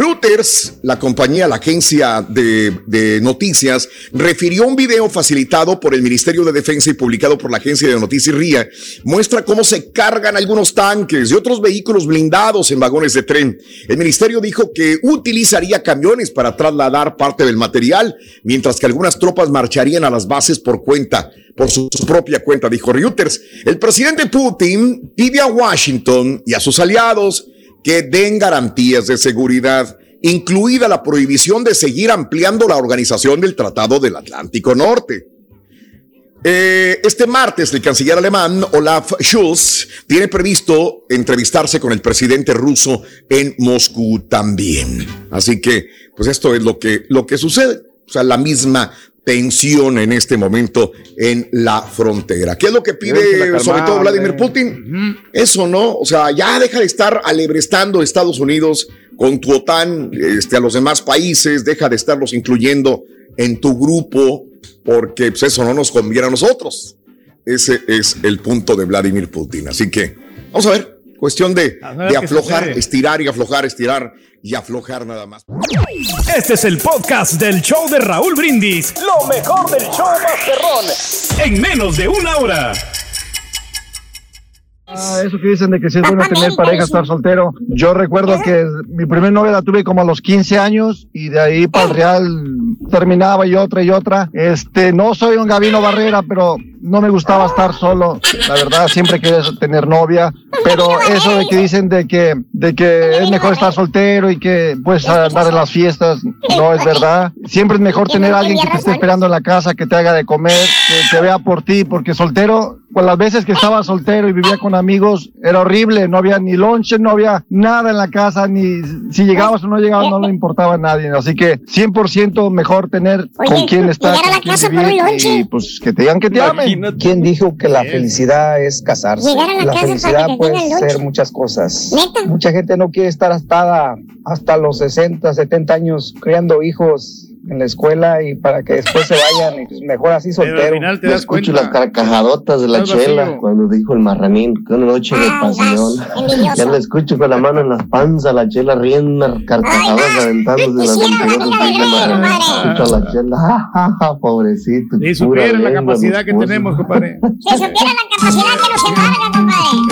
E: Reuters, la compañía, la agencia de, noticias, refirió un video facilitado por el Ministerio de Defensa y publicado por la agencia de noticias RIA. Muestra cómo se cargan algunos tanques y otros vehículos blindados en vagones de tren. El ministerio dijo que utilizaría camiones para trasladar parte del material, mientras que algunas tropas marcharían a las bases por cuenta, por su, su propia cuenta, dijo Reuters. El presidente Putin pide a Washington y a sus aliados que den garantías de seguridad, incluida la prohibición de seguir ampliando la organización del Tratado del Atlántico Norte. Eh, este martes, el canciller alemán Olaf Scholz tiene previsto entrevistarse con el presidente ruso en Moscú también. Así que, pues esto es lo que, lo que sucede. O sea, la misma tensión en este momento en la frontera. ¿Qué es lo que pide sobre todo Vladimir. Putin? Eso, ¿no? O sea, ya deja de estar alebrestando Estados Unidos con tu OTAN, este, a los demás países, deja de estarlos incluyendo en tu grupo, porque pues, eso no nos conviene a nosotros. Ese es el punto de Vladimir Putin. Así que, vamos a ver Cuestión de,
N: ver
E: de aflojar, estirar y aflojar, estirar y aflojar nada más.
N: Este es el podcast del show de Raúl Brindis. Lo mejor del show Masterrón. En menos de una hora.
O: Ah, eso que dicen de que si es bueno tener pareja, estar soltero. Yo recuerdo que mi primer novia la tuve como a los 15 años y de ahí para el Real terminaba y otra y otra. Este, no soy un Gabino Barrera, pero no me gustaba estar solo. La verdad, siempre quería tener novia. Pero eso de que dicen de que, de que es mejor estar soltero y que puedes andar en las fiestas, no es verdad. Siempre es mejor tener a alguien que te esté esperando en la casa, que te haga de comer, que te vea por ti, porque soltero, pues las veces que estaba soltero y vivía con amigos, era horrible, no había ni lonche, no había nada en la casa, ni si llegabas o no llegabas, no le importaba a nadie. Así que 100% mejor tener con quien estar,
I: llegar a la casa por un lonche.
O: y pues que te digan que te amen.
P: ¿Quién dijo que la felicidad es casarse?
I: Llegar a la
P: La
I: casa
P: felicidad
I: para que
P: puede
I: lonche.
P: ser muchas cosas. Mucha gente no quiere estar hasta, hasta los 60, 70 años criando hijos en la escuela y para que después se vayan y pues mejor así soltero.
Q: Yo escucho las carcajadotas de la chela
P: vacío.
Q: cuando dijo el marranín que una noche de pasión.
I: envidioso.
Q: Ya la escucho con la mano en la panza, la chela riendo, unas carcajadas aventándose las a la chela, ja, ja, ja, pobrecito.
F: Si
Q: pura
F: supieran la
Q: lengua,
F: capacidad que tenemos, compadre.
I: Si supieran la capacidad que nos encarga, compadre.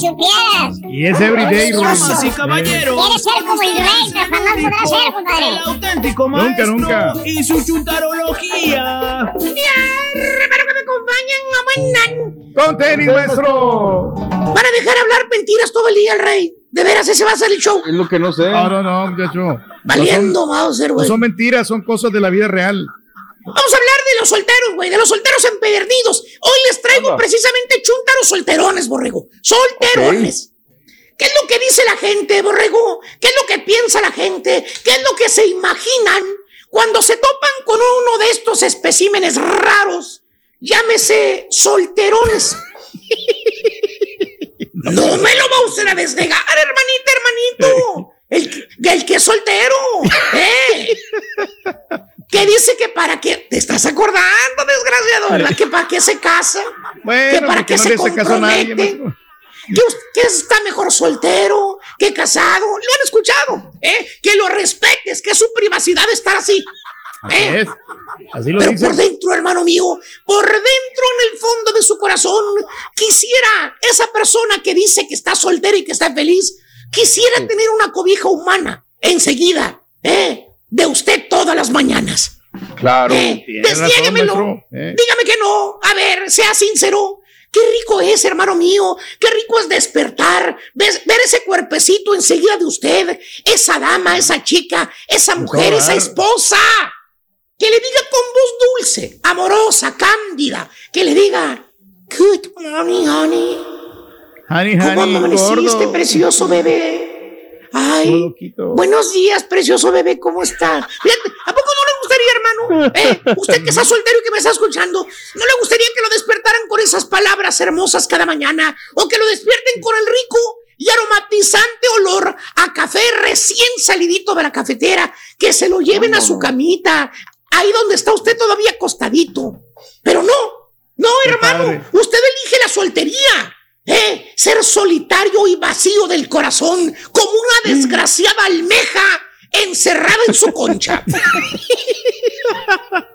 I: Si supieras.
F: Y es everyday, Rubén.
J: Damas y caballeros.
I: Quieres ser como el rey, pero jamás podrás ser, compadre.
J: El auténtico
F: Nunca,
J: maestro
F: nunca.
J: y su chuntarología.
R: Hermano que me acompañan, amanán.
F: Con tenis, maestro.
R: Van a dejar hablar mentiras todo el día el rey. De veras, ese va a ser el show.
G: Es lo que no sé.
F: No, no, no, muchacho.
R: Valiendo,
F: No son-
R: Mauser,
F: No
R: güey.
F: son mentiras, son cosas de la vida real.
R: Vamos a hablar de los solteros, güey, de los solteros empedernidos. Hoy les traigo
F: Anda.
R: precisamente chúntaros solterones, borrego. Solterones. ¿Qué es lo que dice la gente, borrego? ¿Qué es lo que piensa la gente? ¿Qué es lo que se imaginan cuando se topan con uno de estos especímenes raros? Llámese solterones. No me lo va a usted a desnegar, hermanita, hermanito. El, que- el que es soltero. ¿eh? Que dice que para qué. Te estás acordando, desgraciado, ¿verdad? Que para qué se casa.
F: Bueno,
R: que para qué
F: no
R: se
F: nadie,
R: compromete.
F: maestro.
R: Que, que está mejor soltero que casado. Lo han escuchado. ¿eh? Que lo respetes, que es su privacidad estar así.
F: Así
R: ¿eh?
F: es. Así lo
R: Pero por dentro, hermano mío, por dentro en el fondo de su corazón, quisiera esa persona que dice que está soltera y que está feliz, quisiera tener una cobija humana enseguida, ¿eh? De usted todas las mañanas.
G: Claro.
R: Eh, desniéguemelo.
F: Eh.
R: Dígame que no. A ver, sea sincero. Qué rico es, hermano mío. Qué rico es despertar, ves- ver ese cuerpecito enseguida de usted, esa dama, esa chica, esa mujer, esa esposa. Que le diga con voz dulce, amorosa, cándida. Que le diga, Good morning, honey.
F: Honey,
R: ¿Cómo
F: honey,
R: amaneciste,
F: gordo.
R: precioso bebé? Ay, buenos días, precioso bebé, ¿cómo está? Fíjate, ¿A poco no le gustaría, hermano? ¿Eh? Usted que está soltero y que me está escuchando, ¿no le gustaría que lo despertaran con esas palabras hermosas cada mañana? ¿O que lo despierten con el rico y aromatizante olor a café recién salidito de la cafetera? Que se lo lleven a su camita, ahí donde está usted todavía acostadito. Pero no, no, hermano, usted elige la soltería. ¿Eh? Ser solitario y vacío del corazón, como una desgraciada almeja encerrada en su concha.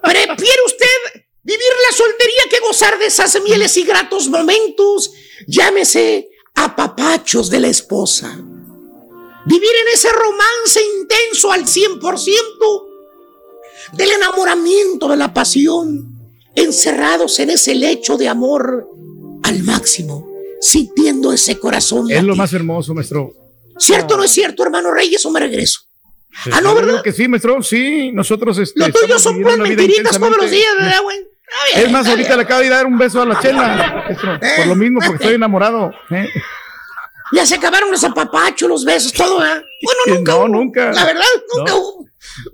R: ¿Prefiere usted vivir la soltería que gozar de esas mieles y gratos momentos? Llámese apapachos de la esposa. Vivir en ese romance intenso al 100% del enamoramiento, de la pasión, encerrados en ese lecho de amor al máximo, sintiendo ese corazón.
F: Es lo más hermoso, maestro.
R: ¿Cierto o no es cierto, hermano Reyes, o me regreso?
F: Pues
R: Ah, no, ¿verdad?
F: que sí, maestro. Sí, nosotros. Este,
R: Lo tuyo son
F: vida
R: mentiritas todos los días, ¿verdad, güey? Bien,
F: Es más, ahorita
R: bien.
F: le acabo de dar un beso a la chela, maestro, por lo mismo, porque estoy enamorado. ¿eh?
R: Ya se acabaron los apapachos, los besos, todo, ¿verdad? Bueno, nunca.
F: No,
R: hubo.
F: nunca.
R: La verdad, nunca
F: No.
R: hubo.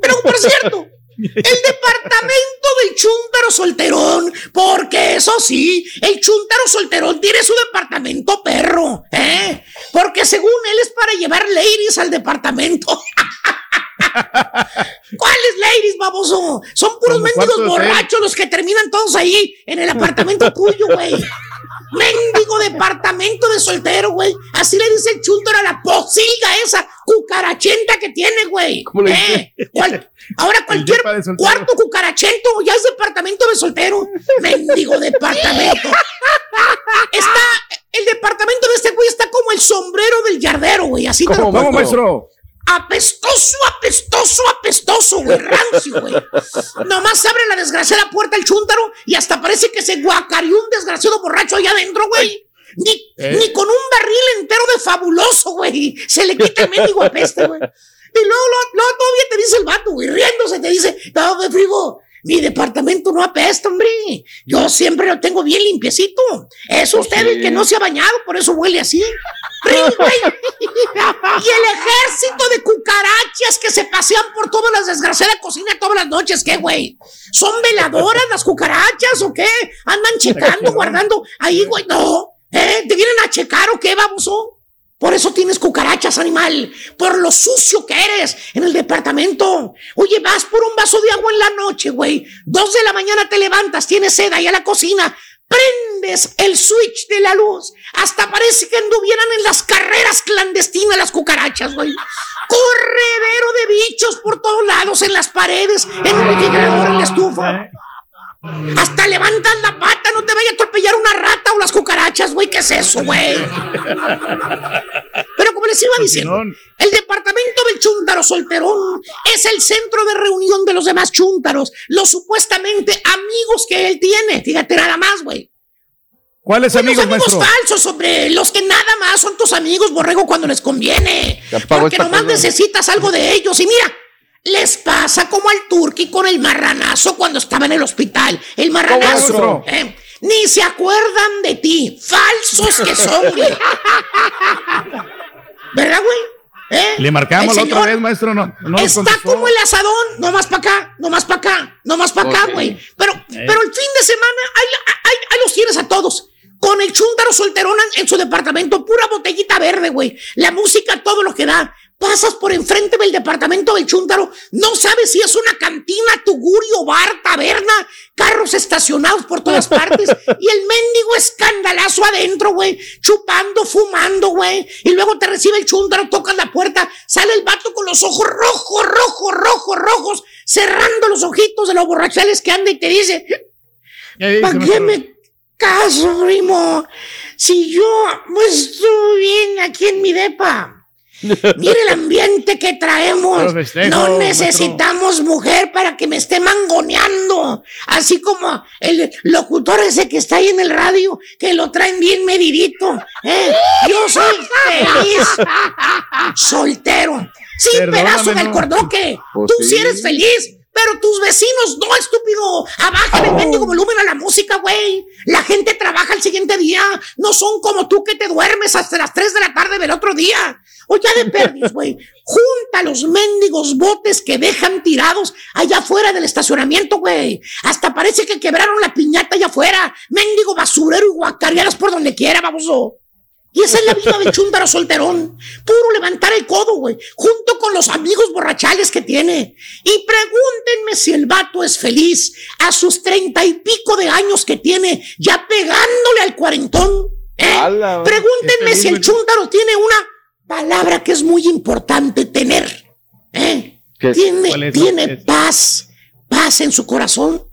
R: Pero por cierto, el departamento del chúntaro solterón, porque eso sí, el chúntaro solterón tiene su departamento perro, ¿eh? Porque según él es para llevar ladies al departamento. ¿Cuáles ladies, baboso? Son puros mendigos
F: hotel.
R: borrachos los que terminan todos ahí en el apartamento tuyo, güey. Mendigo departamento de soltero, güey. Así le dice el chúntaro a la posilga esa cucarachenta que tiene, güey.
G: ¿Cómo
R: Eh, cual- ahora cualquier cuarto cucarachento ya es departamento de soltero. Mendigo departamento. Está, el departamento de este güey está como el sombrero del yardero, güey. Así te lo
F: ¿Cómo, maestro?
R: Apestoso, apestoso, apestoso, güey, rancio, güey. Nomás abre la desgraciada puerta el chúntaro y hasta parece que se guacareó un desgraciado borracho allá adentro, güey. Ni,
F: Eh.
R: ni con un barril entero de fabuloso, güey. Se le quita el mendigo apeste, güey. Y luego, luego, luego todavía te dice el vato, güey, riéndose, te dice, no, me mi departamento no apesta, hombre. Yo siempre lo tengo bien limpiecito. Es usted el que no se ha bañado, por eso huele así. Güey. Y el ejército de cucarachas que se pasean por todas las desgraciadas cocinas todas las noches, ¿qué, güey? ¿Son veladoras las cucarachas o qué? Andan checando, guardando ahí, güey. No, ¿eh? ¿Te vienen a checar o qué, baboso? Por eso tienes cucarachas, animal. Por lo sucio que eres en el departamento. Oye, vas por un vaso de agua en la noche, güey. Dos de la mañana te levantas, tienes sed ahí a la cocina. Prendes el switch de la luz. Hasta parece que anduvieran en las carreras clandestinas las cucarachas, güey. Corredero de bichos por todos lados, en las paredes, en el refrigerador, en la estufa. Hasta levantas la pata, no te vaya a atropellar una rata o las cucarachas, güey. ¿Qué es eso, güey? Pero como les iba diciendo, el departamento del chúntaro solterón es el centro de reunión de los demás chúntaros, los supuestamente amigos que él tiene. Fíjate nada más, güey.
F: ¿Cuáles
R: Pues
F: amigos,
R: los amigos
F: maestro?
R: falsos, hombre. Los que nada más son tus amigos, borrego, cuando les conviene. Porque nomás
G: cosa.
R: necesitas algo de ellos. Y mira, les pasa como al turqui con el marranazo cuando estaba en el hospital. El marranazo. eh, ni se acuerdan de ti. Falsos que son, güey. ¿Verdad, güey? ¿Eh?
F: Le marcamos la otra vez, maestro. No, no
R: Está como el asadón, no más para acá, no más para acá, no más para acá, güey. Pero,
F: Eh.
R: pero el fin de semana, ahí, ahí- ahí los tienes a todos. Con el chúntaro solterón en su departamento, pura botellita verde, güey. La música, todo lo que da. Pasas por enfrente del departamento del chúntaro, no sabes si es una cantina, tugurio, bar, taberna, carros estacionados por todas partes y el mendigo escandalazo adentro, güey, chupando, fumando, güey. Y luego te recibe el chúntaro, tocas la puerta, sale el vato con los ojos rojos, rojos, rojos, rojos, cerrando los ojitos de los borrachales que anda y te dice,
F: ¿Qué dice,
R: ¿para qué me caso, primo? Si yo pues, estoy bien aquí en mi depa. Mire el ambiente que traemos. No
F: maestro.
R: necesitamos mujer para que me esté mangoneando. Así como el locutor ese que está ahí en el radio, que lo traen bien medidito. ¿eh? Yo soy feliz. Soltero. Sin
F: Perdóname,
R: pedazo del
F: no.
R: cordoque.
G: Pues
R: Tú sí
G: sí.
R: eres feliz. Pero tus vecinos no, estúpido. Abaja el mendigo volumen a la música, güey. La gente trabaja el siguiente día. No son como tú que te duermes hasta las 3 de la tarde del otro día. O ya de perdis, güey. Junta los mendigos botes que dejan tirados allá afuera del estacionamiento, güey. Hasta parece que quebraron la piñata allá afuera. Mendigo basurero y guacareadas por donde quiera, baboso. Y esa es la vida del chúndaro solterón. Puro levantar el codo, güey. Junto con los amigos borrachales que tiene. Y pregúntenme si el vato es feliz a sus treinta y pico de años que tiene, ya pegándole al cuarentón. ¿eh?
G: Ala.
R: Pregúntenme si el chúndaro tiene una palabra que es muy importante tener. ¿eh? Tiene, tiene
F: Es-
R: paz. Paz en su corazón.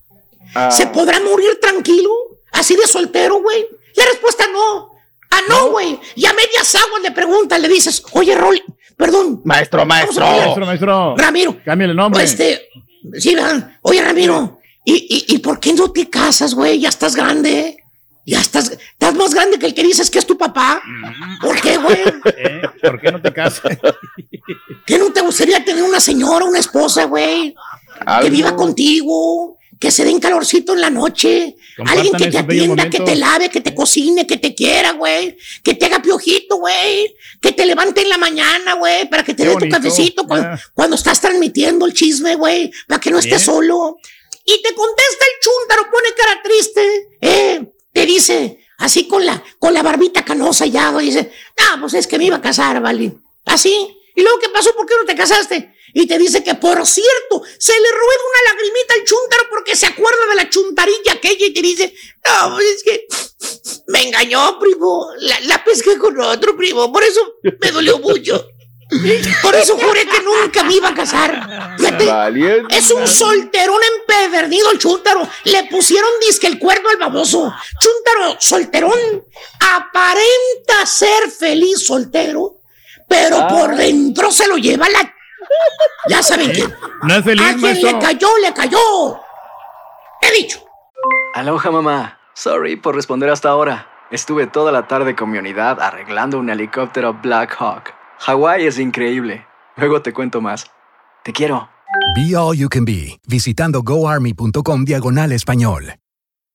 G: Ah,
R: ¿Se podrá morir tranquilo? ¿Así de soltero, güey? La respuesta no. Ah, no, güey. Y a medias aguas le preguntas, le dices, oye, Rolly, perdón.
G: Maestro, maestro.
F: Maestro, maestro.
R: Ramiro.
F: Cámbiale el nombre.
R: Este, sí, ¿verdad? Oye, Ramiro, ¿y, y, y por qué no te casas, güey? Ya estás grande. Ya estás, estás más grande que el que dices que es tu papá. ¿Por qué, güey?
F: ¿Eh? ¿Por qué no te casas?
R: ¿Qué no te gustaría tener una señora, una esposa, güey? Que viva contigo, que se den calorcito en la noche, alguien que te atienda, que te lave, que te cocine, que te quiera, güey, que te haga piojito, güey, que te levante en la mañana, güey, para que te dé tu cafecito cuando,
F: ya.
R: cuando estás transmitiendo el chisme, güey, para que no estés
F: Bien.
R: solo. Y te contesta el chúntaro, pone cara triste, eh, te dice, así con la, con la barbita canosa ya, güey, dice, ah, pues es que me iba a casar, vale, así. ¿Y luego qué pasó? ¿Por qué no te casaste? Y te dice que, por cierto, se le rueda una lagrimita al chúntaro porque se acuerda de la chuntarilla aquella y te dice, no, pues es que Me engañó, primo. La, la pesqué con otro, primo. Por eso me dolió mucho. Por eso juré que nunca me iba a casar.
G: Valiente.
R: es un solterón empedernido el chúntaro. Le pusieron disque el cuerno al baboso. Chúntaro, solterón. Aparenta ser feliz soltero, pero
F: Ah.
R: por dentro se lo lleva la. Ya saben quién.
F: No es feliz,
R: A le cayó, le cayó. He dicho.
S: Aloha mamá. Sorry por responder hasta ahora. Estuve toda la tarde con mi unidad arreglando un helicóptero Black Hawk. Hawái es increíble. Luego te cuento más. Te quiero.
T: Be All You Can Be, visitando goarmy.com diagonal español.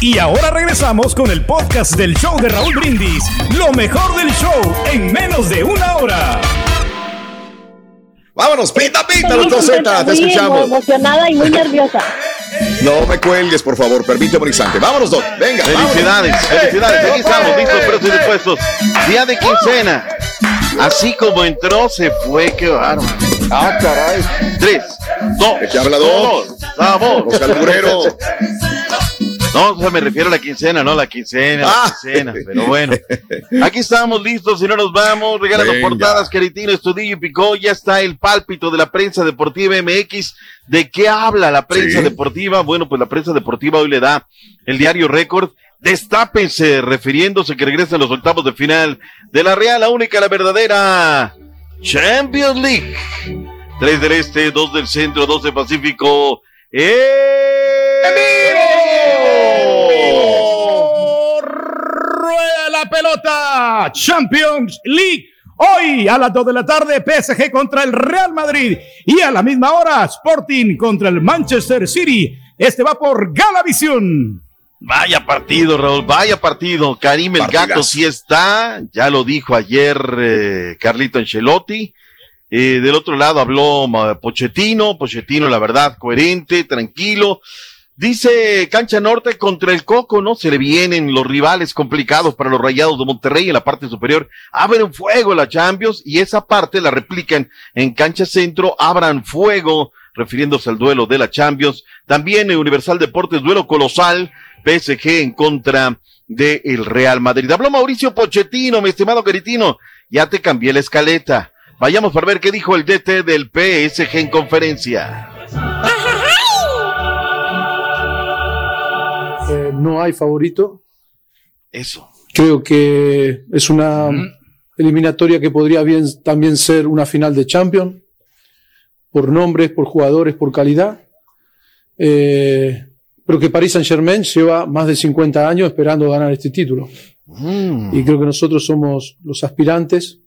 N: Y ahora regresamos con el podcast del show de Raúl Brindis. Lo mejor del show en menos de una hora.
E: Vámonos, pita, pita,
U: Estoy
E: doctor Z, te escuchamos.
U: emocionada y muy nerviosa.
E: No me cuelgues, por favor, permíteme un instante. Vámonos, Doc, venga.
V: Felicidades,
E: vámonos.
V: felicidades.
E: ¡Eh,
V: Aquí estamos, listos, presos y dispuestos. Día de quincena. Así como entró, se fue, qué bárbaro.
E: Ah, caray.
V: Tres, dos,
E: ¿De qué habla, Doc?
V: uno, vamos.
E: Los.
V: No, o sea, me refiero a la quincena, no la quincena,
E: Ah.
V: la quincena, pero bueno. Aquí estamos listos, si no nos vamos, regalando
E: Venga.
V: portadas, Caritino, Estudillo y Picó, ya está el pálpito de la prensa deportiva MX. ¿De qué habla la prensa
E: Sí.
V: deportiva? Bueno, pues la prensa deportiva hoy le da el diario Récord. Destápense, refiriéndose que regresan los octavos de final de la Real, la única, la verdadera Champions League. Tres del este, dos del centro, dos del Pacífico.
F: Rueda la pelota. Champions League. Hoy a las 2 de la tarde, PSG contra el Real Madrid. Y a la misma hora, Sporting contra el Manchester City. Este va por Galavisión.
V: Vaya partido, Raúl, vaya partido. Karim el. Gato sí está, ya lo dijo ayer eh, Carlito Ancelotti. Eh, del otro lado habló Pochettino, Pochettino la verdad coherente, tranquilo. Dice Cancha Norte contra el Coco, ¿no? Se le vienen los rivales complicados para los Rayados de Monterrey en la parte superior. Abren fuego la Champions y esa parte la replican en Cancha Centro. Abran fuego, refiriéndose al duelo de la Champions. También en Universal Deportes, duelo colosal. PSG en contra del el Real Madrid. Habló Mauricio Pochettino, mi estimado Caritino. Ya te cambié la escaleta. Vayamos para ver qué dijo el DT del PSG en conferencia.
W: No hay favorito.
V: Eso.
W: Creo que es una eliminatoria que podría bien también ser una final de Champions, por nombres, por jugadores, por calidad. Eh, pero que Paris Saint Germain lleva más de 50 años esperando ganar este título. Y creo que nosotros somos los aspirantes.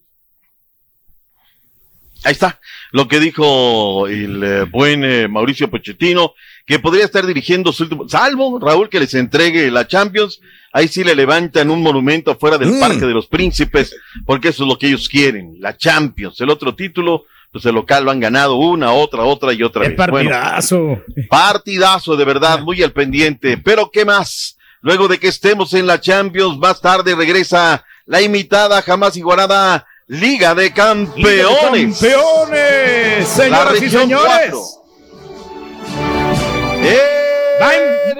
V: Ahí está lo que dijo el eh, buen eh, Mauricio Pochettino, que podría estar dirigiendo su último, salvo Raúl que les entregue la Champions, ahí sí le levantan un monumento afuera del
E: Mm.
V: Parque de los Príncipes, porque eso es lo que ellos quieren, la Champions, el otro título, pues el local lo han ganado una, otra, otra y otra
F: ¡Qué
V: vez. Bueno,
F: partidazo!
V: Partidazo, de verdad, muy al pendiente. Pero ¿qué más? Luego de que estemos en la Champions, más tarde regresa la imitada, jamás igualada Liga de Campeones.
F: ¡Campeones! Señoras y señores.
V: cuatro.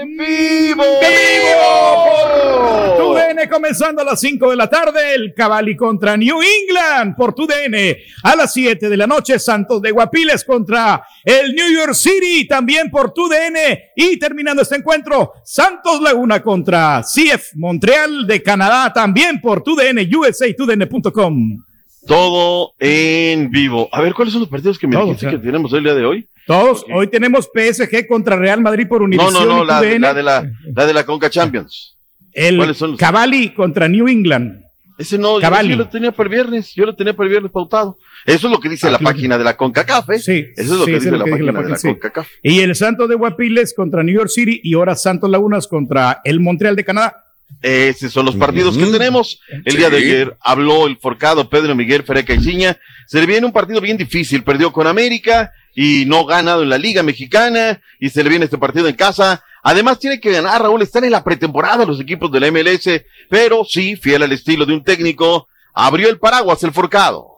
F: ¡En vivo! ¡En vivo! TUDN comenzando a las 5 de la tarde, el Cavalli contra New England por TUDN. A las 7 de la noche, Santos de Guapiles contra el New York City, también por TUDN. Y terminando este encuentro, Santos Laguna contra CF Montreal de Canadá, también por TUDN, USA, TUDN.com.
V: Todo en vivo. A ver, ¿cuáles son los partidos que me
F: Todos,
V: dijiste que tenemos el día de hoy?
F: Todos, hoy tenemos PSG contra Real Madrid por
V: No,
F: Univision
V: no, no,
F: y
V: la, la de la, la de la Conca Champions.
F: El
V: ¿Cuáles son los-
F: Cavalli contra New England.
V: Ese no, yo, yo lo tenía para el viernes, yo lo tenía para el viernes pautado. Eso es lo que dice la
F: Aquí-
V: página de la CONCACAF, ¿eh?
F: Sí,
V: Eso es lo
F: sí,
V: que dice
F: lo
V: la
F: que
V: página
F: la
V: de la
F: sí.
V: CONCACAF.
F: Y el Santos de Guapiles contra New York City y ahora Santos Lagunas contra el Montreal de Canadá.
V: Esos son los partidos que tenemos. El día de ayer habló el forcado Pedro Miguel Fereca Inciña. Se le viene un partido bien difícil. Perdió con América y no ha ganado en la Liga Mexicana. Y se le viene este partido en casa. Además, tiene que ganar, Raúl. Están en la pretemporada los equipos de la MLS. Pero sí, fiel al estilo de un técnico, abrió el paraguas el forcado.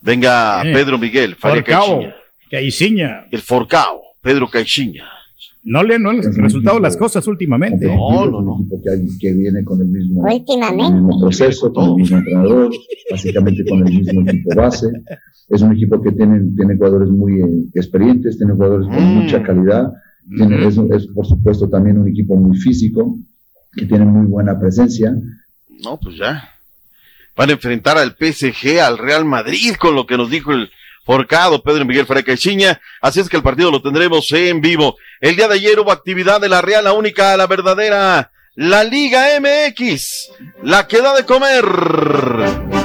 V: Venga,
F: Eh,
V: Pedro Miguel Fereca
F: Forcao. Caixinha.
V: El forcado, Pedro Caixinha.
F: No le no les han resultado las cosas últimamente.
V: No, no, no.
U: equipo que, hay- que viene con el mismo,
I: Últimamente.
U: el mismo proceso, con el mismo entrenador, básicamente con el mismo equipo base. Es un equipo que tiene, tiene jugadores muy eh, experientes, tiene jugadores con mucha calidad. Tiene, es, es, por supuesto, también un equipo muy físico, que tiene muy buena presencia.
V: No, pues ya. Van a enfrentar al PSG, al Real Madrid, con lo que nos dijo el forcado Pedro Miguel Frecachiña. Así es que el partido lo tendremos en vivo. El día de ayer hubo actividad de la Real, la única, la verdadera, la Liga MX, la que da de comer.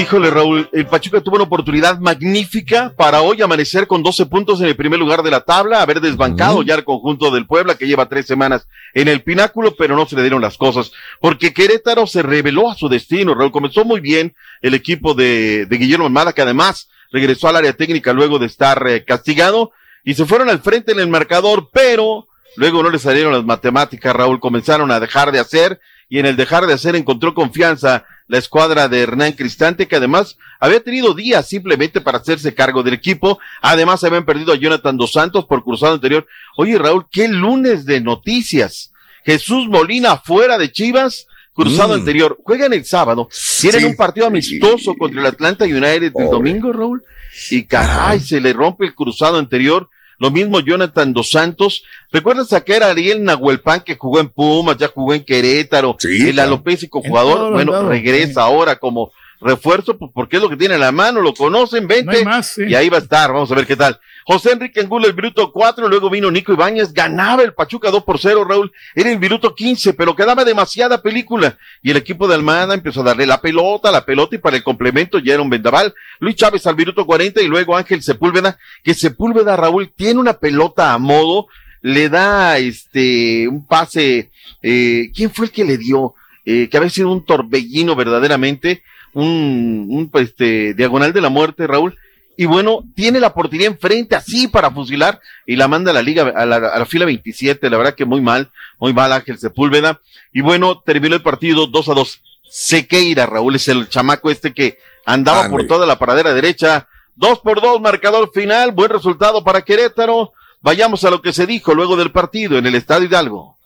V: Híjole, Raúl, el Pachuca tuvo una oportunidad magnífica para hoy amanecer con 12 puntos en el primer lugar de la tabla, haber desbancado ya el conjunto del Puebla que lleva tres semanas en el pináculo, pero no se le dieron las cosas, porque Querétaro se reveló a su destino, Raúl. Comenzó muy bien el equipo de, de Guillermo Almada, que además regresó al área técnica luego de estar eh, castigado, y se fueron al frente en el marcador, pero luego no le salieron las matemáticas, Raúl, comenzaron a dejar de hacer, y en el dejar de hacer encontró confianza la escuadra de Hernán Cristante, que además había tenido días simplemente para hacerse cargo del equipo. Además, habían perdido a Jonathan Dos Santos por cruzado anterior. Oye, Raúl, qué lunes de noticias. Jesús Molina fuera de Chivas, cruzado
E: Mm.
V: anterior. Juegan el sábado. Tienen
E: Sí.
V: un partido amistoso contra el Atlanta United el domingo, Raúl. Y caray, se le rompe el cruzado anterior. Lo mismo Jonathan Dos Santos. ¿Recuerdas a que era Ariel Nahuelpan que jugó en Pumas, ya jugó en Querétaro? el
E: claro.
V: alopésico jugador, bueno,
F: lados,
V: regresa ahora como refuerzo, pues porque es lo que tiene en la mano, lo conocen, vente.
F: No más, sí.
V: Y ahí va a estar, vamos a ver qué tal. José Enrique Angulo, el minuto 4, luego vino Nico Ibáñez, ganaba el Pachuca 2 por 0, Raúl, era el minuto 15, pero quedaba demasiada película. Y el equipo de Almada empezó a darle la pelota, la pelota, y para el complemento ya era un vendaval. Luis Chávez al minuto 40 y luego Ángel Sepúlveda, que Sepúlveda, Raúl, tiene una pelota a modo, le da este, un pase, eh, ¿quién fue el que le dio? Eh, que había sido un torbellino verdaderamente, un, un pues, este, diagonal de la muerte, Raúl. Y bueno, tiene la portería enfrente así para fusilar y la manda a la liga, a la, a la fila 27. La verdad que muy mal, muy mal Ángel Sepúlveda. Y bueno, terminó el partido 2 a 2. Sequeira, Raúl, es el chamaco este que andaba por toda la paradera derecha. Dos por dos, marcador final, buen resultado para Querétaro. Vayamos a lo que se dijo luego del partido en el Estadio Hidalgo.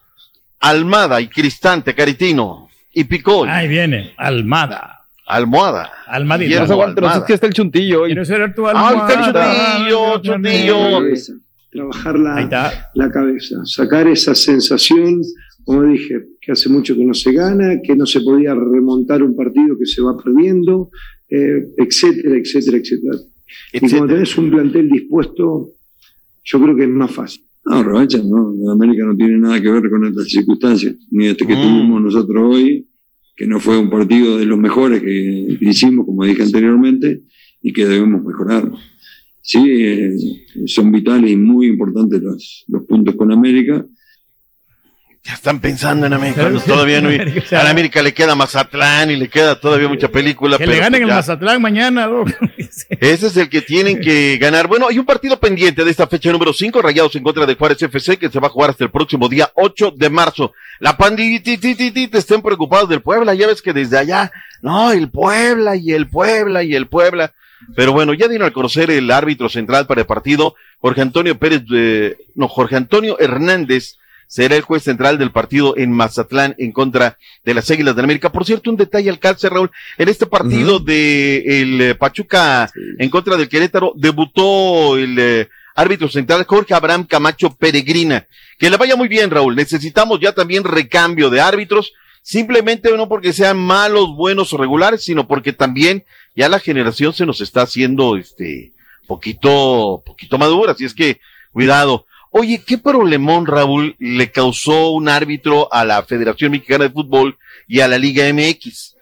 V: Almada y Cristante, Caritino y Picol.
F: Ahí viene, Almada.
V: Almohada.
F: Almadita.
V: Guillermo
G: No no sé,
V: Almada.
G: es que está el chuntillo hoy.
F: Quiero ser tu
V: Ah, está el chuntillo, chuntillo.
X: trabajar la, cabeza, sacar esa sensación, como dije, que hace mucho que no se gana, que no se podía remontar un partido que se va perdiendo, eh, etcétera, etcétera, etcétera. Y cuando tenés un plantel dispuesto, yo creo que es más fácil.
Y: No, revancha, no. América no tiene nada que ver con estas circunstancias, ni este que tuvimos nosotros hoy, que no fue un partido de los mejores que, hicimos, como dije anteriormente, y que debemos mejorar. Sí, eh, son vitales y muy importantes los, los puntos con América.
V: Ya están pensando en América. cuando todavía no. A la América le queda Mazatlán y le queda todavía mucha película.
F: Que
V: pero
F: le ganen el
V: ya.
F: Mazatlán mañana, Doc.
V: Ese es el que tienen que ganar. Bueno, hay un partido pendiente de esta fecha número 5, Rayados en contra de Juárez FC, que se va a jugar hasta el próximo día 8 de marzo. La pandititititi estén preocupados del Puebla, ya ves que desde allá, no, el Puebla y el Puebla y el Puebla. Pero bueno, ya dieron a conocer el árbitro central para el partido, Jorge Antonio Pérez, eh, no, Jorge Antonio Hernández, será el juez central del partido en Mazatlán en contra de las Águilas de América. Por cierto, un detalle al calce, Raúl, en este partido de el eh, Pachuca en contra del Querétaro, debutó el eh, árbitro central Jorge Abraham Camacho Peregrina. Que le vaya muy bien, Raúl. Necesitamos ya también recambio de árbitros, simplemente no porque sean malos, buenos o regulares, sino porque también ya la generación se nos está haciendo este poquito, poquito madura, así es que cuidado. Oye, ¿qué problemón, Raúl, le causó un árbitro a la Federación Mexicana de Fútbol y a la Liga MX?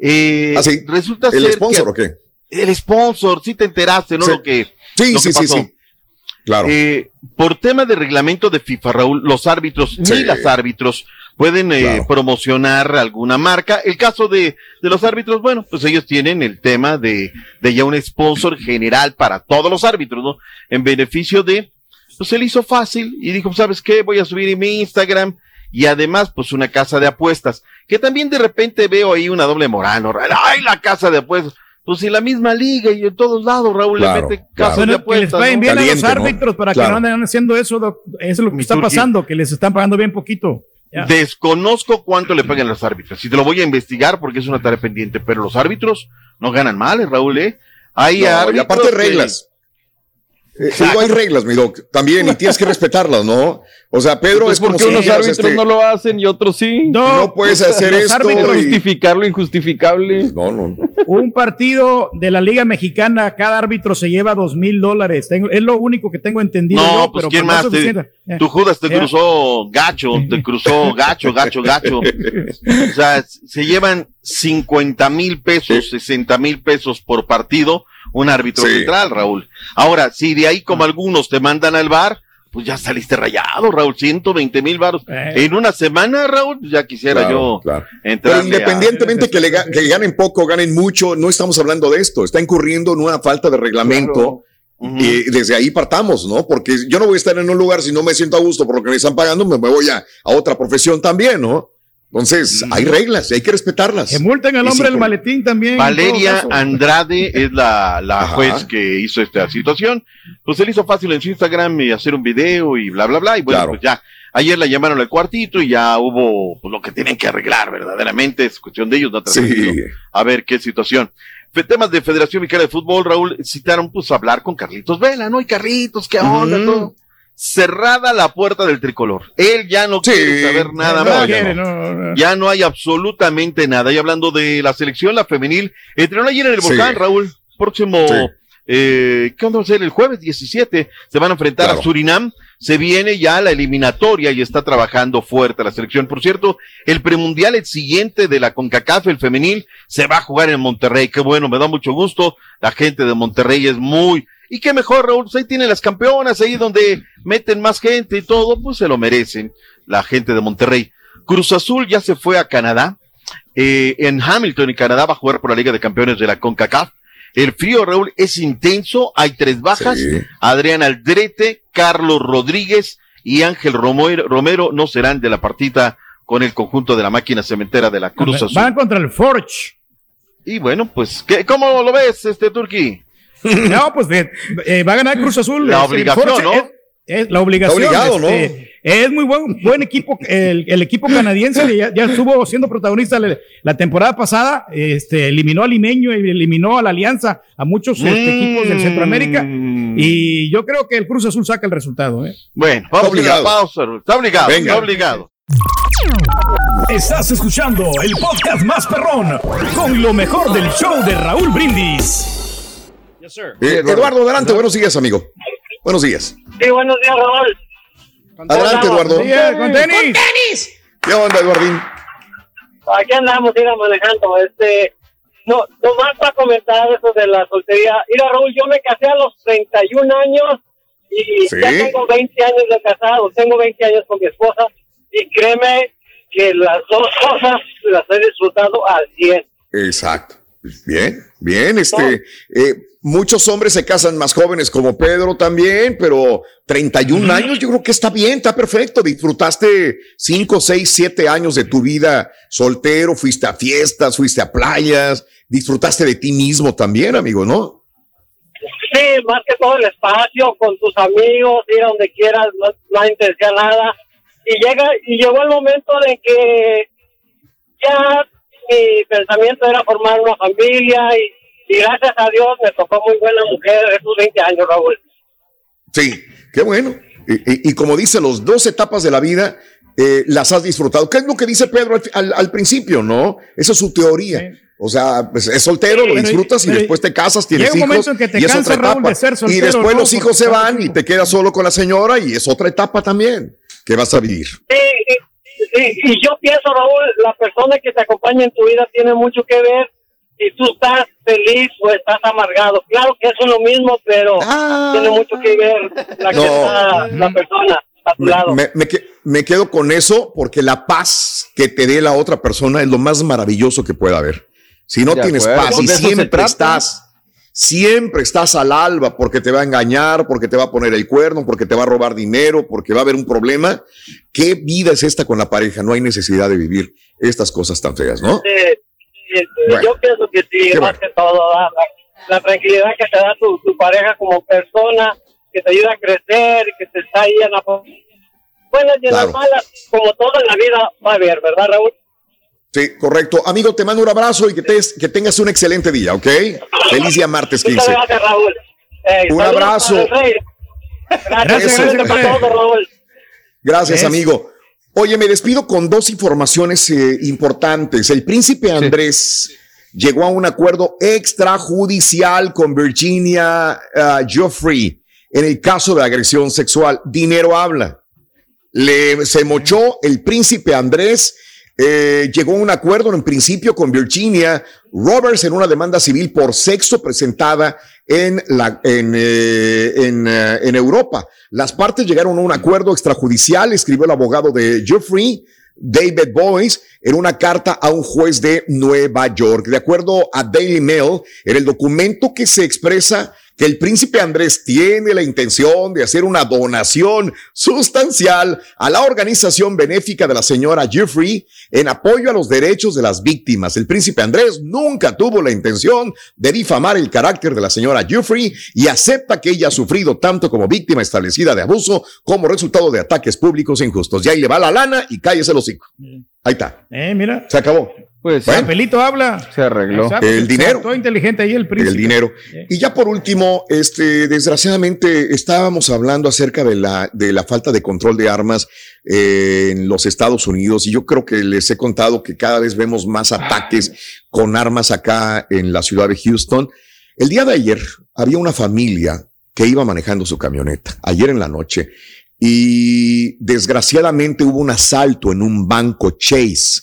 V: Eh,
E: ¿Ah, sí?
V: Resulta
E: ¿El
V: ser
E: sponsor
V: que-
E: o qué?
V: El sponsor, sí te enteraste, ¿no?
E: Sí.
V: Lo que,
E: Sí,
V: lo
E: sí,
V: que
E: sí, sí. Claro.
V: Eh, por tema de reglamento de FIFA, Raúl, los árbitros,
E: Sí.
V: ni las árbitros, pueden eh,
E: Claro.
V: promocionar alguna marca. El caso de, de los árbitros, bueno, pues ellos tienen el tema de, de ya un sponsor general para todos los árbitros, ¿no? En beneficio de, pues él hizo fácil y dijo, ¿sabes qué? Voy a subir en mi Instagram y además, pues una casa de apuestas, que también de repente veo ahí una doble moral, ¿no? ¡Ay, la casa de apuestas! Pues si la misma liga y en todos lados, Raúl
E: Claro,
V: le mete
E: claro.
V: casas de
F: Bueno, que les
V: apuestas.
F: paguen
V: ¿no?
F: bien a los árbitros para que no anden haciendo eso. doc. Eso es lo que
V: Mi
F: está pasando, que les están pagando bien poquito. Ya.
V: Desconozco cuánto le pagan los árbitros. Y te lo voy a investigar porque es una tarea pendiente. Pero los árbitros no ganan mal, ¿eh, Raúl, ¿eh? Hay
E: No, y
V: árbitros
E: aparte
V: que-
E: reglas. Eh, digo, hay reglas, mi doc, también, y tienes que respetarlas, ¿no? O sea, Pedro es
G: Entonces, ¿por
E: como
G: qué
E: si
G: unos árbitros
E: este,
G: no lo hacen y otros sí?
E: No puedes hacer
F: los
E: esto
F: árbitros
E: y-
G: Justificar lo injustificable.
E: No, no.
F: Un partido de la Liga Mexicana, cada árbitro se lleva dos mil dólares. Es lo único que tengo entendido.
V: No,
F: yo,
V: pues
F: pero
V: ¿quién
F: pues no
V: más? Te- tu Judas te
F: Ya.
V: cruzó gacho, te cruzó gacho, gacho, gacho. O sea, se llevan 50 mil pesos, 60 mil pesos por partido un árbitro
E: Sí.
V: central, Raúl. Ahora, si de ahí como algunos te mandan al bar, pues ya saliste rayado, Raúl, 120 mil baros.
F: Eh.
V: En una semana, Raúl, ya quisiera
E: Claro,
V: yo
E: claro.
V: entrar.
E: Pero independientemente que, le que ganen poco, ganen mucho, no estamos hablando de esto. Está incurriendo en una falta de reglamento. Y desde ahí partamos, ¿no? Porque yo no voy a estar en un lugar si no me siento a gusto por lo que me están pagando, me, me voy a, a otra profesión también, ¿no? Entonces, hay reglas y hay que respetarlas.
F: Que multen al hombre
E: por-
F: maletín también.
V: Valeria. Andrade es la, la juez que hizo esta situación. Pues él hizo fácil en su Instagram y hacer un video y bla, bla, bla. Y bueno,
E: Claro.
V: pues ya, ayer la llamaron al cuartito y ya hubo pues, lo que tienen que arreglar verdaderamente. Es cuestión de ellos, no
E: Sí.
V: A ver qué situación. Temas de Federación Mexicana de Fútbol, Raúl, citaron pues hablar con Carlitos Vela, ¿no? Y Carlitos, ¿qué onda?
E: Mm.
V: Todo. Cerrada la puerta del tricolor. Él ya no
E: Sí.
V: quiere saber nada
F: No
V: más.
F: quiere, no, no.
V: Ya no hay absolutamente nada. Y hablando de la selección, la femenil, entrenó ayer en el
E: Sí.
V: volcán, Raúl. Próximo,
E: Sí.
V: eh, ¿qué vamos a hacer? El jueves 17 se van a enfrentar
E: Claro.
V: a Surinam. Se viene ya la eliminatoria y está trabajando fuerte la selección. Por cierto, el premundial, el siguiente de la CONCACAF, el femenil, se va a jugar en Monterrey. Qué bueno, me da mucho gusto. La gente de Monterrey es muy, y qué mejor, Raúl, pues ahí tienen las campeonas, ahí donde meten más gente y todo, pues se lo merecen la gente de Monterrey. Cruz Azul ya se fue a Canadá. Eh, en Hamilton, en Canadá, va a jugar por la Liga de Campeones de la CONCACAF. El frío, Raúl, es intenso. Hay tres bajas.
E: Sí.
V: Adrián Aldrete, Carlos Rodríguez y Ángel Romero, Romero no serán de la partida con el conjunto de la máquina cementera de la Cruz Azul.
F: Van contra el Forge.
V: Y bueno, pues, ¿qué, ¿cómo lo ves, este Turki?
F: No, pues eh, eh, va a ganar Cruz Azul.
V: La
F: Es- el
V: obligación, ¿no?
F: Es, es la obligación.
E: Obligado, ¿no?
F: este, Es muy buen, buen equipo. El, el equipo canadiense ya, ya estuvo siendo protagonista la, la temporada pasada. Este, eliminó al Limeño, eliminó a la Alianza, a muchos este,
V: Mm.
F: equipos del Centroamérica. Y yo creo que el Cruz Azul saca el resultado. ¿eh?
V: Bueno, vamos a a
E: obligado.
V: la pausa. Está obligado,
E: Venga.
V: está obligado.
N: Estás escuchando el podcast más perrón con lo mejor del show de Raúl Brindis.
E: Eh, Eduardo, adelante, buenos días, amigo. Buenos días.
Z: Sí, buenos días, Raúl.
E: Adelante, Eduardo.
F: Sí, eh, con tenis.
R: ¡Con tenis!
E: ¿Qué onda, Eduardín?
Z: Aquí andamos, ir manejando. Este, no, nomás para comentar eso de la soltería. Mira, Raúl, yo me casé a los 31 años y
E: Sí.
Z: ya tengo 20 años de casado. Tengo 20 años con mi esposa y créeme que las dos cosas las he disfrutado al 100.
E: Exacto. Bien, bien, este, eh, muchos hombres se casan más jóvenes como Pedro también, pero 31 años yo creo que está bien, está perfecto. Disfrutaste 5, 6, 7 años de tu vida soltero, fuiste a fiestas, fuiste a playas, disfrutaste de ti mismo también, amigo, ¿no?
Z: Sí, más que todo el espacio con tus amigos, ir a donde quieras, no, nadie te decía nada. Y llega y llegó el momento de que ya mi pensamiento era formar una familia y, y gracias a Dios me tocó muy buena mujer esos 20 años, Raúl.
E: Sí, qué bueno. Y, y- y como dice, los dos etapas de la vida eh, las has disfrutado. ¿Qué es lo que dice Pedro al, al- al principio, no? Esa es su teoría. O sea, pues, es soltero, lo
F: Pero-
E: disfrutas y después te casas, tienes
F: llega un
E: hijos.
F: momento en que te
E: y es
F: cansas,
E: otra
F: Raúl,
E: etapa.
F: de ser
E: y
F: soltero,
E: después
F: ¿no?
E: los hijos
F: Porque
E: se van y te quedas solo con la señora y es otra etapa también que vas a vivir.
Z: Sí, y, y- yo pienso, Raúl, la persona que te acompaña en tu vida tiene mucho que ver si tú estás feliz o estás amargado. Claro que eso es lo mismo, pero tiene mucho que ver la, que
E: No.
Z: está, la persona a tu
E: Me,
Z: lado.
E: me- me me quedo con eso porque la paz que te dé la otra persona es lo más maravilloso que pueda haber. Si no
G: De
E: tienes
G: acuerdo,
E: paz y siempre estás, siempre estás al alba porque te va a engañar, porque te va a poner el cuerno, porque te va a robar dinero, porque va a haber un problema. ¿Qué vida es esta con la pareja? No hay necesidad de vivir estas cosas tan feas, ¿no?
Z: Sí, sí, sí,
E: Bueno.
Z: yo pienso que sí,
E: Qué
Z: más
E: bueno.
Z: que todo, la, la tranquilidad que te da tu, tu pareja como persona, que te ayuda a crecer, que te está ahí en la buenas y en
E: Claro.
Z: las malas, como todo en la vida va a haber, ¿verdad, Raúl?
E: Sí, correcto. Amigo, te mando un abrazo y que, te- que tengas un excelente día, ¿ok? Feliz día martes
Z: Muchas
E: 15.
Z: gracias, Raúl. Ey,
E: Un abrazo.
Z: Gracias,
E: Eso.
Z: gracias por todo, Raúl.
E: Gracias,
F: Es-
E: amigo. Oye, me despido con dos informaciones eh, importantes. El príncipe Andrés llegó a un acuerdo extrajudicial con Virginia ah, Joffrey en el caso de agresión sexual. Dinero habla. Le, se mochó el príncipe Andrés. Eh, llegó a un acuerdo en principio con Virginia Roberts en una demanda civil por sexo presentada en, la, en, eh, en, eh, en Europa. Las partes llegaron a un acuerdo extrajudicial, escribió el abogado de Jeffrey, David Boyce, en una carta a un juez de Nueva York. De acuerdo a Daily Mail, en el documento que se expresa que el príncipe Andrés tiene la intención de hacer una donación sustancial a la organización benéfica de la señora Jeffrey en apoyo a los derechos de las víctimas. El príncipe Andrés nunca tuvo la intención de difamar el carácter de la señora Jeffrey y acepta que ella ha sufrido tanto como víctima establecida de abuso como resultado de ataques públicos injustos. Y ahí le va la lana y cállese el hocico. Ahí está.
F: Eh, mira.
E: Se acabó.
G: Pues
E: Bueno.
F: Papelito habla.
G: se arregló.
F: Exacto,
E: El
F: se-
E: dinero.
F: Todo inteligente ahí el príncipe.
E: el dinero. Y ya por último, este, desgraciadamente estábamos hablando acerca de la, de la falta de control de armas eh, en los Estados Unidos y yo creo que les he contado que cada vez vemos más ataques con armas acá en la ciudad de Houston. El día de ayer había una familia que iba manejando su camioneta, ayer en la noche, y desgraciadamente hubo un asalto en un banco Chase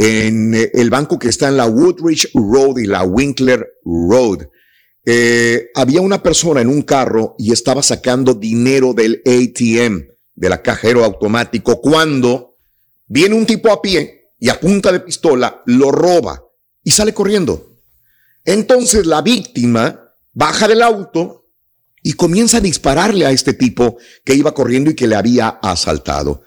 E: en eh, el banco que está en la Woodridge Road y la Winkler Road. Eh, había una persona en un carro y estaba sacando dinero del ATM, de la cajero automático, cuando viene un tipo a pie y a punta de pistola lo roba y sale corriendo. Entonces la víctima baja del auto y comienza a dispararle a este tipo que iba corriendo y que le había asaltado.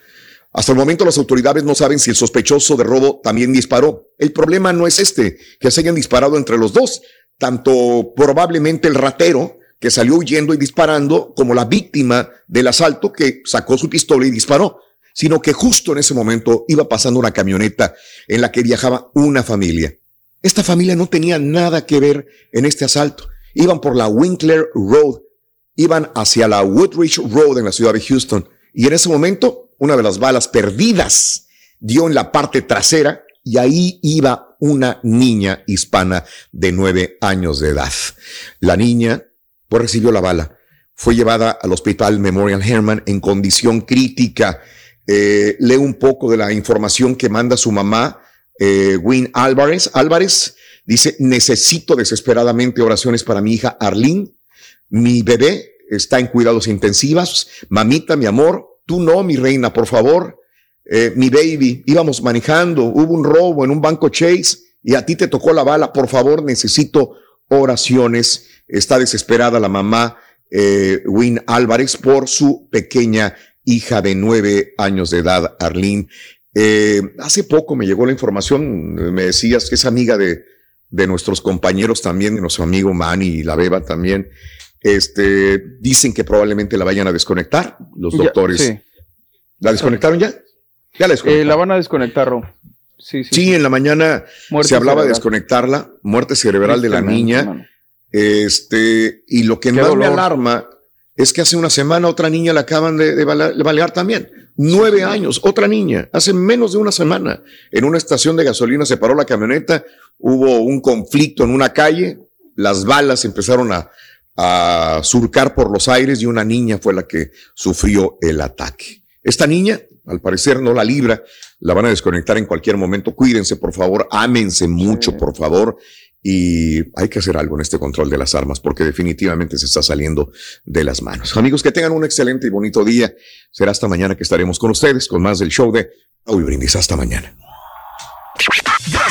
E: Hasta el momento las autoridades no saben si el sospechoso de robo también disparó. El problema no es este, que se hayan disparado entre los dos, tanto probablemente el ratero que salió huyendo y disparando, como la víctima del asalto que sacó su pistola y disparó, sino que justo en ese momento iba pasando una camioneta en la que viajaba una familia. Esta familia no tenía nada que ver en este asalto. Iban por la Winkler Road, iban hacia la Woodridge Road en la ciudad de Houston. Y en ese momento, una de las balas perdidas dio en la parte trasera y ahí iba una niña hispana de nueve años de edad. La niña, pues recibió la bala. Fue llevada al hospital Memorial Hermann en condición crítica. Eh, un poco de la información que manda su mamá, eh, Álvarez. Álvarez dice, necesito desesperadamente oraciones para mi hija Arlene. Mi bebé está en cuidados intensivos. Mamita, mi amor, tú no, mi reina, por favor. Eh, mi baby, íbamos manejando, hubo un robo en un banco Chase y a ti te tocó la bala. Por favor, necesito oraciones. Está desesperada la mamá, eh, Win Álvarez, por su pequeña hija de nueve años de edad, Arlene. Eh, hace poco me llegó la información, me decías que es amiga de, de nuestros compañeros también, de nuestro amigo Manny y la Beba también. Este, dicen que probablemente la vayan a desconectar los
G: Ya,
E: doctores.
G: sí.
E: ¿La desconectaron ya? Ya la
G: Eh,
E: desconectaron.
G: la van a desconectar, Ro. Sí, sí.
E: Sí, en la mañana
G: Muerte
E: se hablaba de desconectarla, muerte cerebral de la niña. Este, y lo que
G: Qué
E: más me
G: dolor.
E: alarma es que hace una semana otra niña la acaban de, de bala- de balear también.
G: Nueve años, otra niña, hace menos de una semana, en una estación de gasolina se paró la camioneta, hubo un conflicto en una calle, las balas empezaron a, a surcar por los aires y una niña fue la que sufrió el ataque. Esta niña, al parecer, no la libra, la van a desconectar en cualquier momento. Cuídense, por favor, ámense mucho, por favor. Y hay que hacer algo en este control de las armas porque definitivamente se está saliendo de las manos. Amigos, que tengan un excelente y bonito día. Será hasta mañana que estaremos con ustedes con más del show de Raúl Brindis. Hasta mañana.